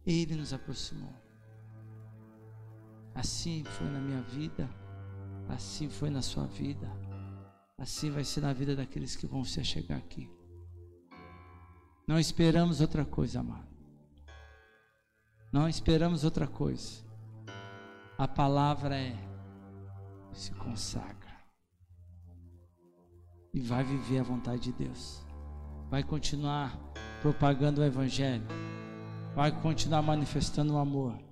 Ele nos aproximou. Assim foi na minha vida, assim foi na sua vida, assim vai ser na vida daqueles que vão se chegar aqui. Não esperamos outra coisa, amado. Não esperamos outra coisa. A palavra é: se consagra. E vai viver a vontade de Deus. Vai continuar propagando o Evangelho. Vai continuar manifestando o amor.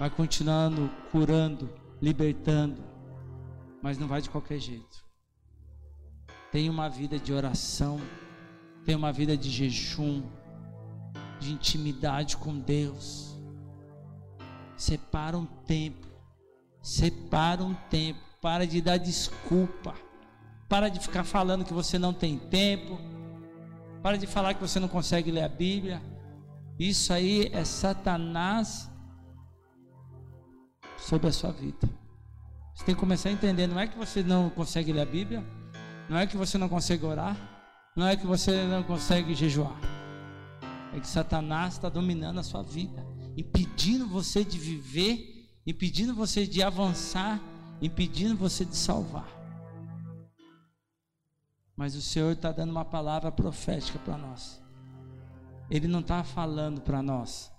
Vai continuando curando, libertando. Mas não vai de qualquer jeito. Tem uma vida de oração Tenha uma vida de jejum, de intimidade com Deus. Separa um tempo. Separa um tempo. Para de dar desculpa. Para de ficar falando que você não tem tempo. Para de falar que você não consegue ler a Bíblia. Isso aí é Satanás sobre a sua vida. Você tem que começar a entender, não é que você não consegue ler a Bíblia, não é que você não consegue orar, não é que você não consegue jejuar. É que Satanás está dominando a sua vida, impedindo você de viver, impedindo você de avançar, impedindo você de salvar. Mas o Senhor está dando uma palavra profética para nós. Ele não está falando para nós,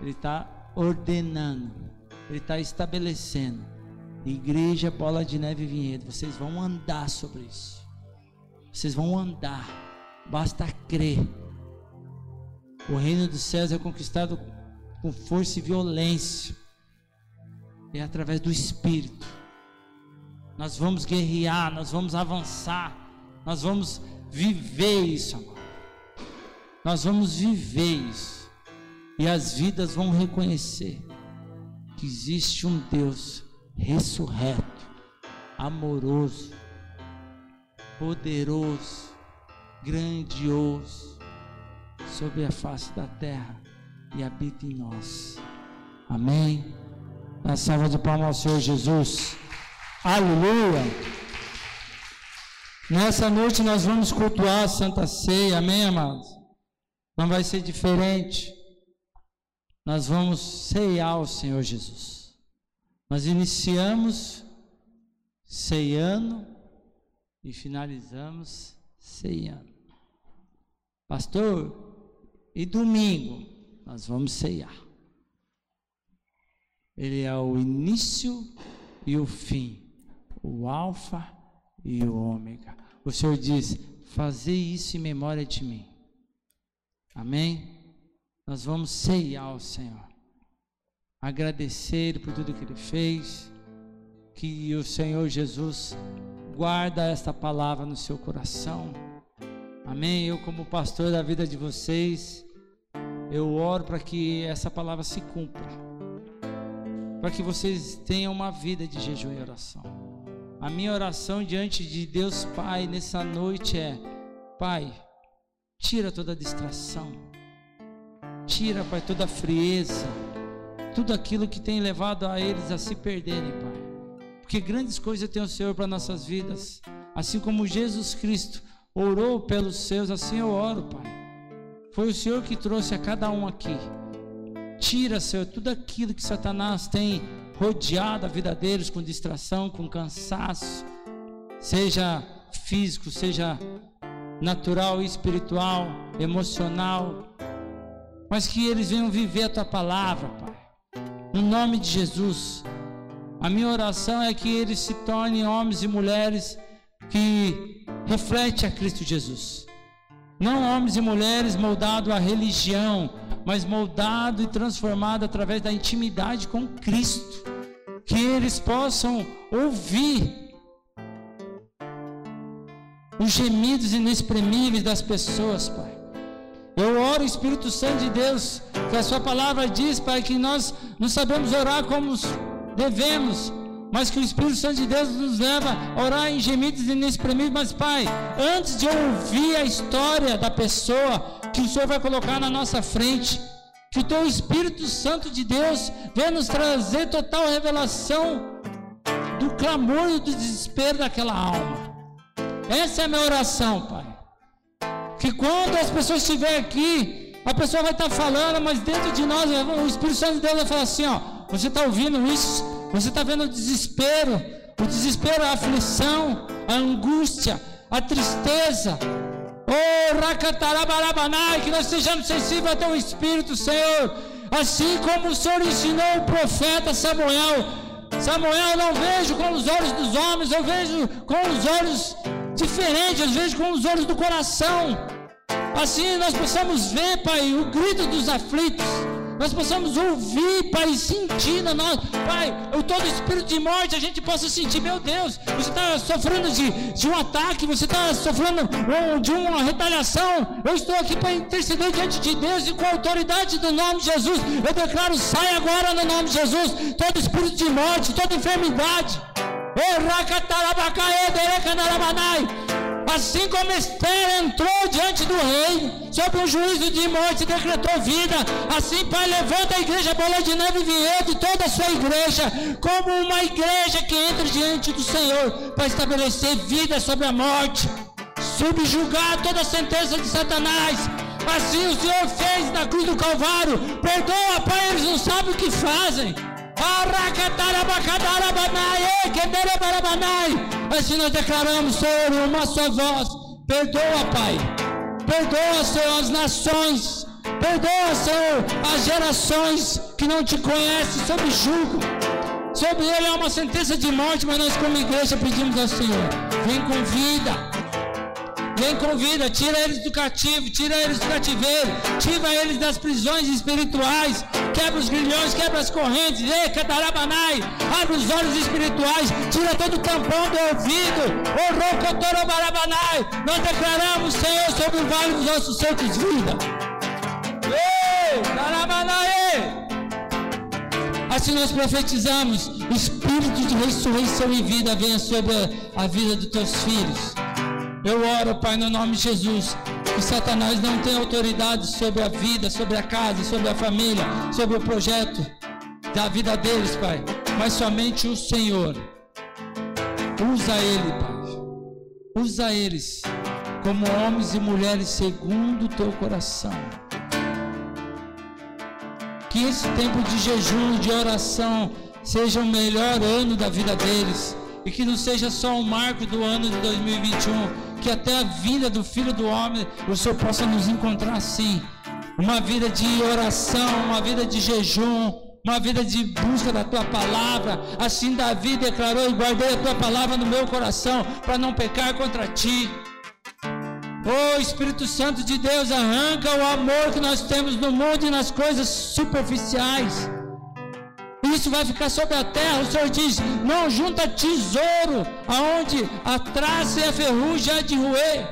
Ele está ordenando, Ele está estabelecendo. Igreja Bola de Neve Vinhedo, vocês vão andar sobre isso. Vocês vão andar, basta crer. O reino dos céus é conquistado com força e violência, é através do Espírito. Nós vamos guerrear, nós vamos avançar, nós vamos viver isso agora. Nós vamos viver isso, e as vidas vão reconhecer que existe um Deus ressurreto, amoroso, poderoso, grandioso sobre a face da terra e habita em nós. Amém. Na salva de palmas ao Senhor Jesus. Aleluia. Nessa noite nós vamos cultuar a Santa Ceia. Amém, amados? Não vai ser diferente. Nós vamos ceiar o Senhor Jesus. Nós iniciamos ceiando e finalizamos ceiando. Pastor, e domingo nós vamos ceiar. Ele é o início e o fim, o alfa e o ômega. O Senhor diz: "Fazer isso em memória de mim". Amém? Nós vamos ceiar ao Senhor. Agradecer por tudo que ele fez. Que o Senhor Jesus guarda esta palavra no seu coração Amém. Eu, como pastor da vida de vocês, eu oro para que essa palavra se cumpra, para que vocês tenham uma vida de jejum e oração. A minha oração diante de Deus Pai nessa noite é: Pai, tira toda a distração, tira, Pai, toda a frieza, tudo aquilo que tem levado a eles a se perderem, Pai. Porque grandes coisas tem o Senhor para nossas vidas, assim como Jesus Cristo orou pelos seus, assim eu oro, Pai. Foi o Senhor que trouxe a cada um aqui. Tira, Senhor, tudo aquilo que Satanás tem rodeado a vida deles com distração, com cansaço, seja físico, seja natural, espiritual, emocional, mas que eles venham viver a tua palavra, Pai. No nome de Jesus. A minha oração é que eles se tornem homens e mulheres que reflete a Cristo Jesus. Não homens e mulheres moldados à religião, mas moldado e transformado através da intimidade com Cristo. Que eles possam ouvir os gemidos inexprimíveis das pessoas, Pai. Eu oro, Espírito Santo de Deus, que a Sua palavra diz, Pai, que nós não sabemos orar como devemos, mas que o Espírito Santo de Deus nos leva a orar em gemidos inexprimíveis. Mas, Pai, antes de ouvir a história da pessoa que o Senhor vai colocar na nossa frente, que o Teu Espírito Santo de Deus venha nos trazer total revelação do clamor e do desespero daquela alma. Essa é a minha oração, Pai. Que quando as pessoas estiverem aqui, a pessoa vai estar falando, mas dentro de nós, o Espírito Santo de Deus vai falar assim: ó, você está ouvindo isso? Você está vendo o desespero, o desespero, a aflição, a angústia, a tristeza. Oh, Rakatarabarabanai, que nós sejamos sensíveis ao teu Espírito, Senhor. Assim como o Senhor ensinou o profeta Samuel. Samuel, não vejo com os olhos dos homens, eu vejo com os olhos diferentes, eu vejo com os olhos do coração. Assim nós possamos ver, Pai, o grito dos aflitos nós possamos ouvir, Pai, sentir na nós, Pai, o todo espírito de morte, a gente possa sentir, meu Deus, você está sofrendo de, de um ataque, você está sofrendo de uma retaliação. Eu estou aqui para interceder diante de Deus e com a autoridade do nome de Jesus. Eu declaro, sai agora no nome de Jesus, todo espírito de morte, toda enfermidade. Assim como Esther entrou diante do rei, sob um juízo de morte, decretou vida. Assim, Pai, levanta a igreja Bola de Neve Vinhedo e toda a sua igreja, como uma igreja que entra diante do Senhor, para estabelecer vida sobre a morte, subjugar toda a sentença de Satanás. Assim o Senhor fez na cruz do Calvário. Perdoa, Pai, eles não sabem o que fazem. Assim nós declaramos, Senhor, uma só voz. Perdoa, Pai. Perdoa, Senhor, as nações. Perdoa, Senhor, as gerações que não te conhecem sob julgo. Sobre ele é uma sentença de morte, mas nós, como igreja, pedimos ao Senhor: vem com vida. Vem com vida, tira eles do cativo, tira eles do cativeiro, tira eles das prisões espirituais, quebra os grilhões, quebra as correntes, ei, catarabanai, abre os olhos espirituais, tira todo o tampão do ouvido. Nós declaramos, Senhor, sobre o vale dos nossos santos vida. Ei, carabanai! Assim nós profetizamos: Espírito de ressurreição e vida venha sobre a vida dos teus filhos. Eu oro, Pai, no nome de Jesus, que Satanás não tenha autoridade sobre a vida, sobre a casa, sobre a família, sobre o projeto da vida deles, Pai, mas somente o Senhor. Usa ele, Pai. Usa eles como homens e mulheres segundo o teu coração. Que esse tempo de jejum, de oração, seja o melhor ano da vida deles. E que não seja só um marco do ano de 2021, que até a vida do Filho do Homem o Senhor possa nos encontrar assim. Uma vida de oração, uma vida de jejum, uma vida de busca da tua palavra. Assim Davi declarou: e guardei a tua palavra no meu coração para não pecar contra ti. Oh Espírito Santo de Deus, arranca o amor que nós temos no mundo e nas coisas superficiais isso vai ficar sobre a terra. O Senhor diz: não junta tesouro aonde a traça e a ferrugem há de roer,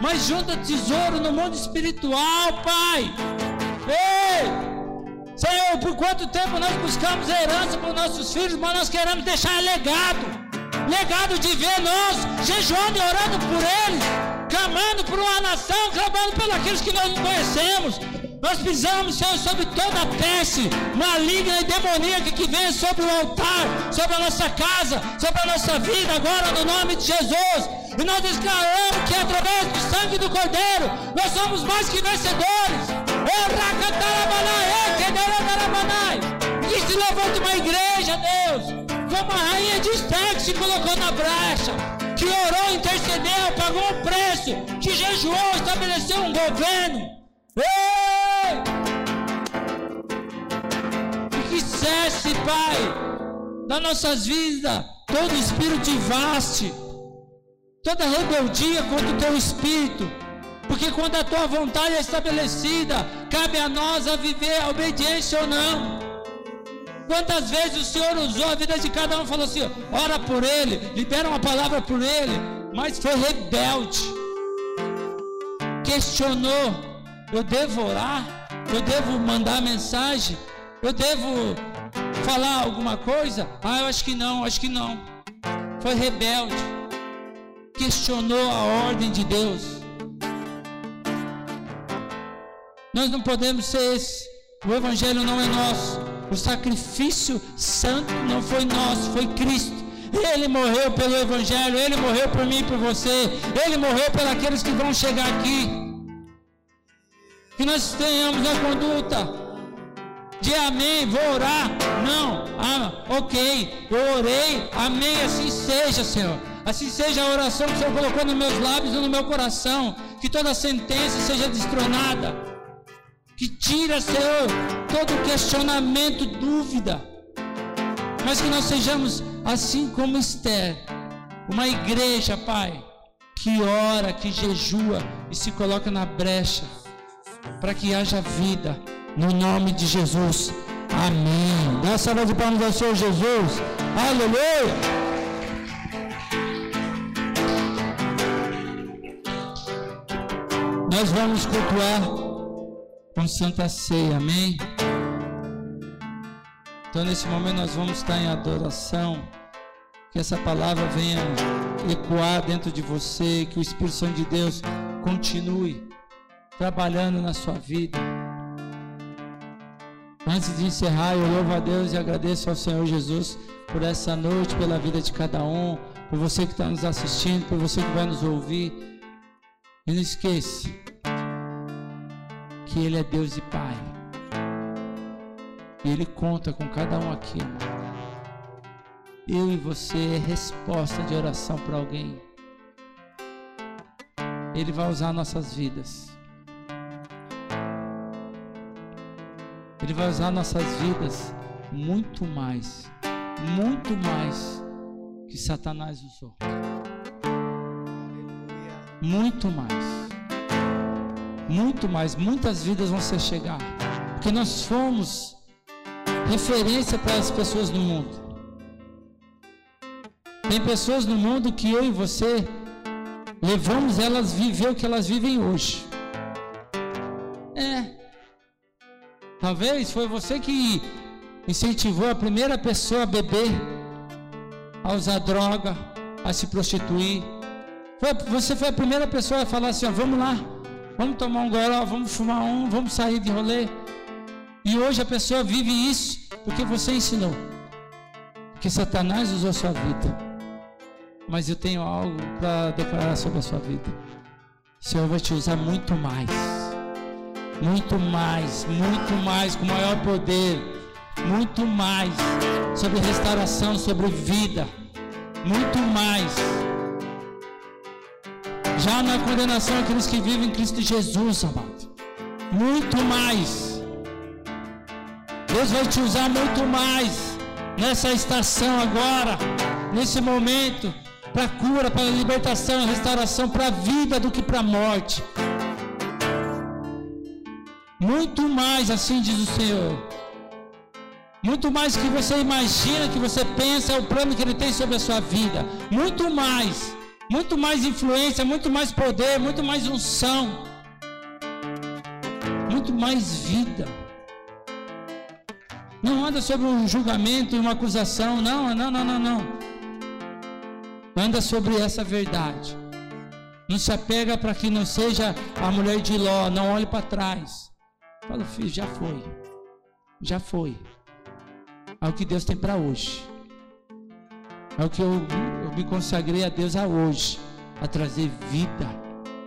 mas junta tesouro no mundo espiritual, Pai. Ei! Senhor, por quanto tempo nós buscamos herança para os nossos filhos, mas nós queremos deixar legado legado de ver nós jejuando e orando por eles, clamando por uma nação, clamando pelos aqueles que nós não conhecemos, nós pisamos, Senhor, sobre toda a peste maligna e demoníaca que vem sobre o altar, sobre a nossa casa, sobre a nossa vida, agora no nome de Jesus. E nós declaramos que através do sangue do Cordeiro, nós somos mais que vencedores. Que se levanta uma igreja, Deus, como a rainha de Esther que se colocou na brecha, que orou, intercedeu, pagou um preço, que jejuou, estabeleceu um governo. Ei! E cesse, Pai, das nossas vidas, todo espírito vaste, toda rebeldia contra o teu espírito. Porque quando a tua vontade é estabelecida, cabe a nós a viver a obediência ou não. Quantas vezes o Senhor usou a vida de cada um, falou assim: ora por ele, libera uma palavra por ele, mas foi rebelde, questionou, eu devo orar? Eu devo mandar mensagem? Eu devo falar alguma coisa? Ah, eu acho que não, acho que não. Foi rebelde. Questionou a ordem de Deus. Nós não podemos ser esse. O Evangelho não é nosso. O sacrifício santo não foi nosso, foi Cristo. Ele morreu pelo Evangelho, Ele morreu por mim e por você, Ele morreu por aqueles que vão chegar aqui que nós tenhamos a conduta de amém, vou orar. Não, ah, ok, eu orei, amém, assim seja, Senhor. Assim seja a oração que o Senhor colocou nos meus lábios e no meu coração. Que toda sentença seja destronada. Que tira, Senhor, todo questionamento, dúvida. Mas que nós sejamos assim como Esther, uma igreja, Pai, que ora, que jejua e se coloca na brecha para que haja vida, no nome de Jesus. Amém. Dá salva de palmas ao Senhor Jesus. Aleluia. Nós vamos cultuar com Santa Ceia, amém? Então, nesse momento, nós vamos estar em adoração. Que essa palavra venha ecoar dentro de você, que o Espírito Santo de Deus continue trabalhando na sua vida. Antes de encerrar, eu louvo a Deus e agradeço ao Senhor Jesus por essa noite, pela vida de cada um, por você que está nos assistindo, por você que vai nos ouvir. E não esqueça que Ele é Deus e Pai. E Ele conta com cada um aqui. Eu e você é resposta de oração para alguém. Ele vai usar nossas vidas. Ele vai usar nossas vidas muito mais, muito mais que Satanás usou. Muito mais. Muito mais. Muitas vidas vão ser chegar. Porque nós fomos referência para as pessoas no mundo. Tem pessoas no mundo que eu e você levamos elas a viver o que elas vivem hoje. Talvez foi você que incentivou a primeira pessoa a beber, a usar droga, a se prostituir. Foi, você foi a primeira pessoa a falar assim: ó, vamos lá, vamos tomar um goró, vamos fumar um, vamos sair de rolê. E hoje a pessoa vive isso porque você ensinou. Que Satanás usou sua vida mas eu tenho algo para declarar sobre a sua vida. O Senhor vai te usar muito mais. Muito mais, muito mais, com maior poder. Muito mais sobre restauração, sobre vida. Muito mais. Já na condenação aqueles que vivem em Cristo Jesus, amado. Muito mais. Deus vai te usar muito mais nessa estação agora, nesse momento para cura, para libertação, restauração, para vida do que para a morte. Muito mais, assim diz o Senhor. Muito mais que você imagina, que você pensa, é o plano que Ele tem sobre a sua vida. Muito mais. Muito mais influência, muito mais poder, muito mais unção. Muito mais vida. Não anda sobre um julgamento e uma acusação. Não, não, não, não, não. Anda sobre essa verdade. Não se apega para que não seja a mulher de Ló. Não olhe para trás. Fala, filho, já foi. Já foi. É o que Deus tem para hoje. É o que eu, eu me consagrei a Deus a hoje. A trazer vida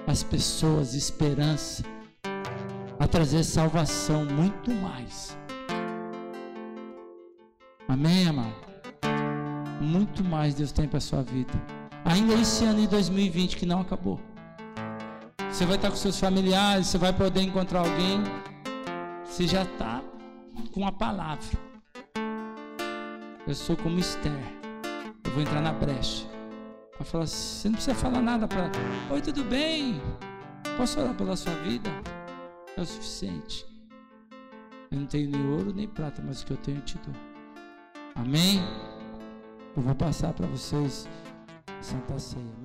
às pessoas, esperança. A trazer salvação, muito mais. Amém, amado? muito mais Deus tem para sua vida. Ainda esse ano de 2020 que não acabou. Você vai estar com seus familiares, você vai poder encontrar alguém. Você já está com a palavra. Eu sou como Esther. Eu vou entrar na brecha. Vai falar, você não precisa falar nada para. Oi, tudo bem? Posso orar pela sua vida? É o suficiente. Eu não tenho nem ouro nem prata, mas o que eu tenho eu te dou. Amém? Eu vou passar para vocês Santa Ceia.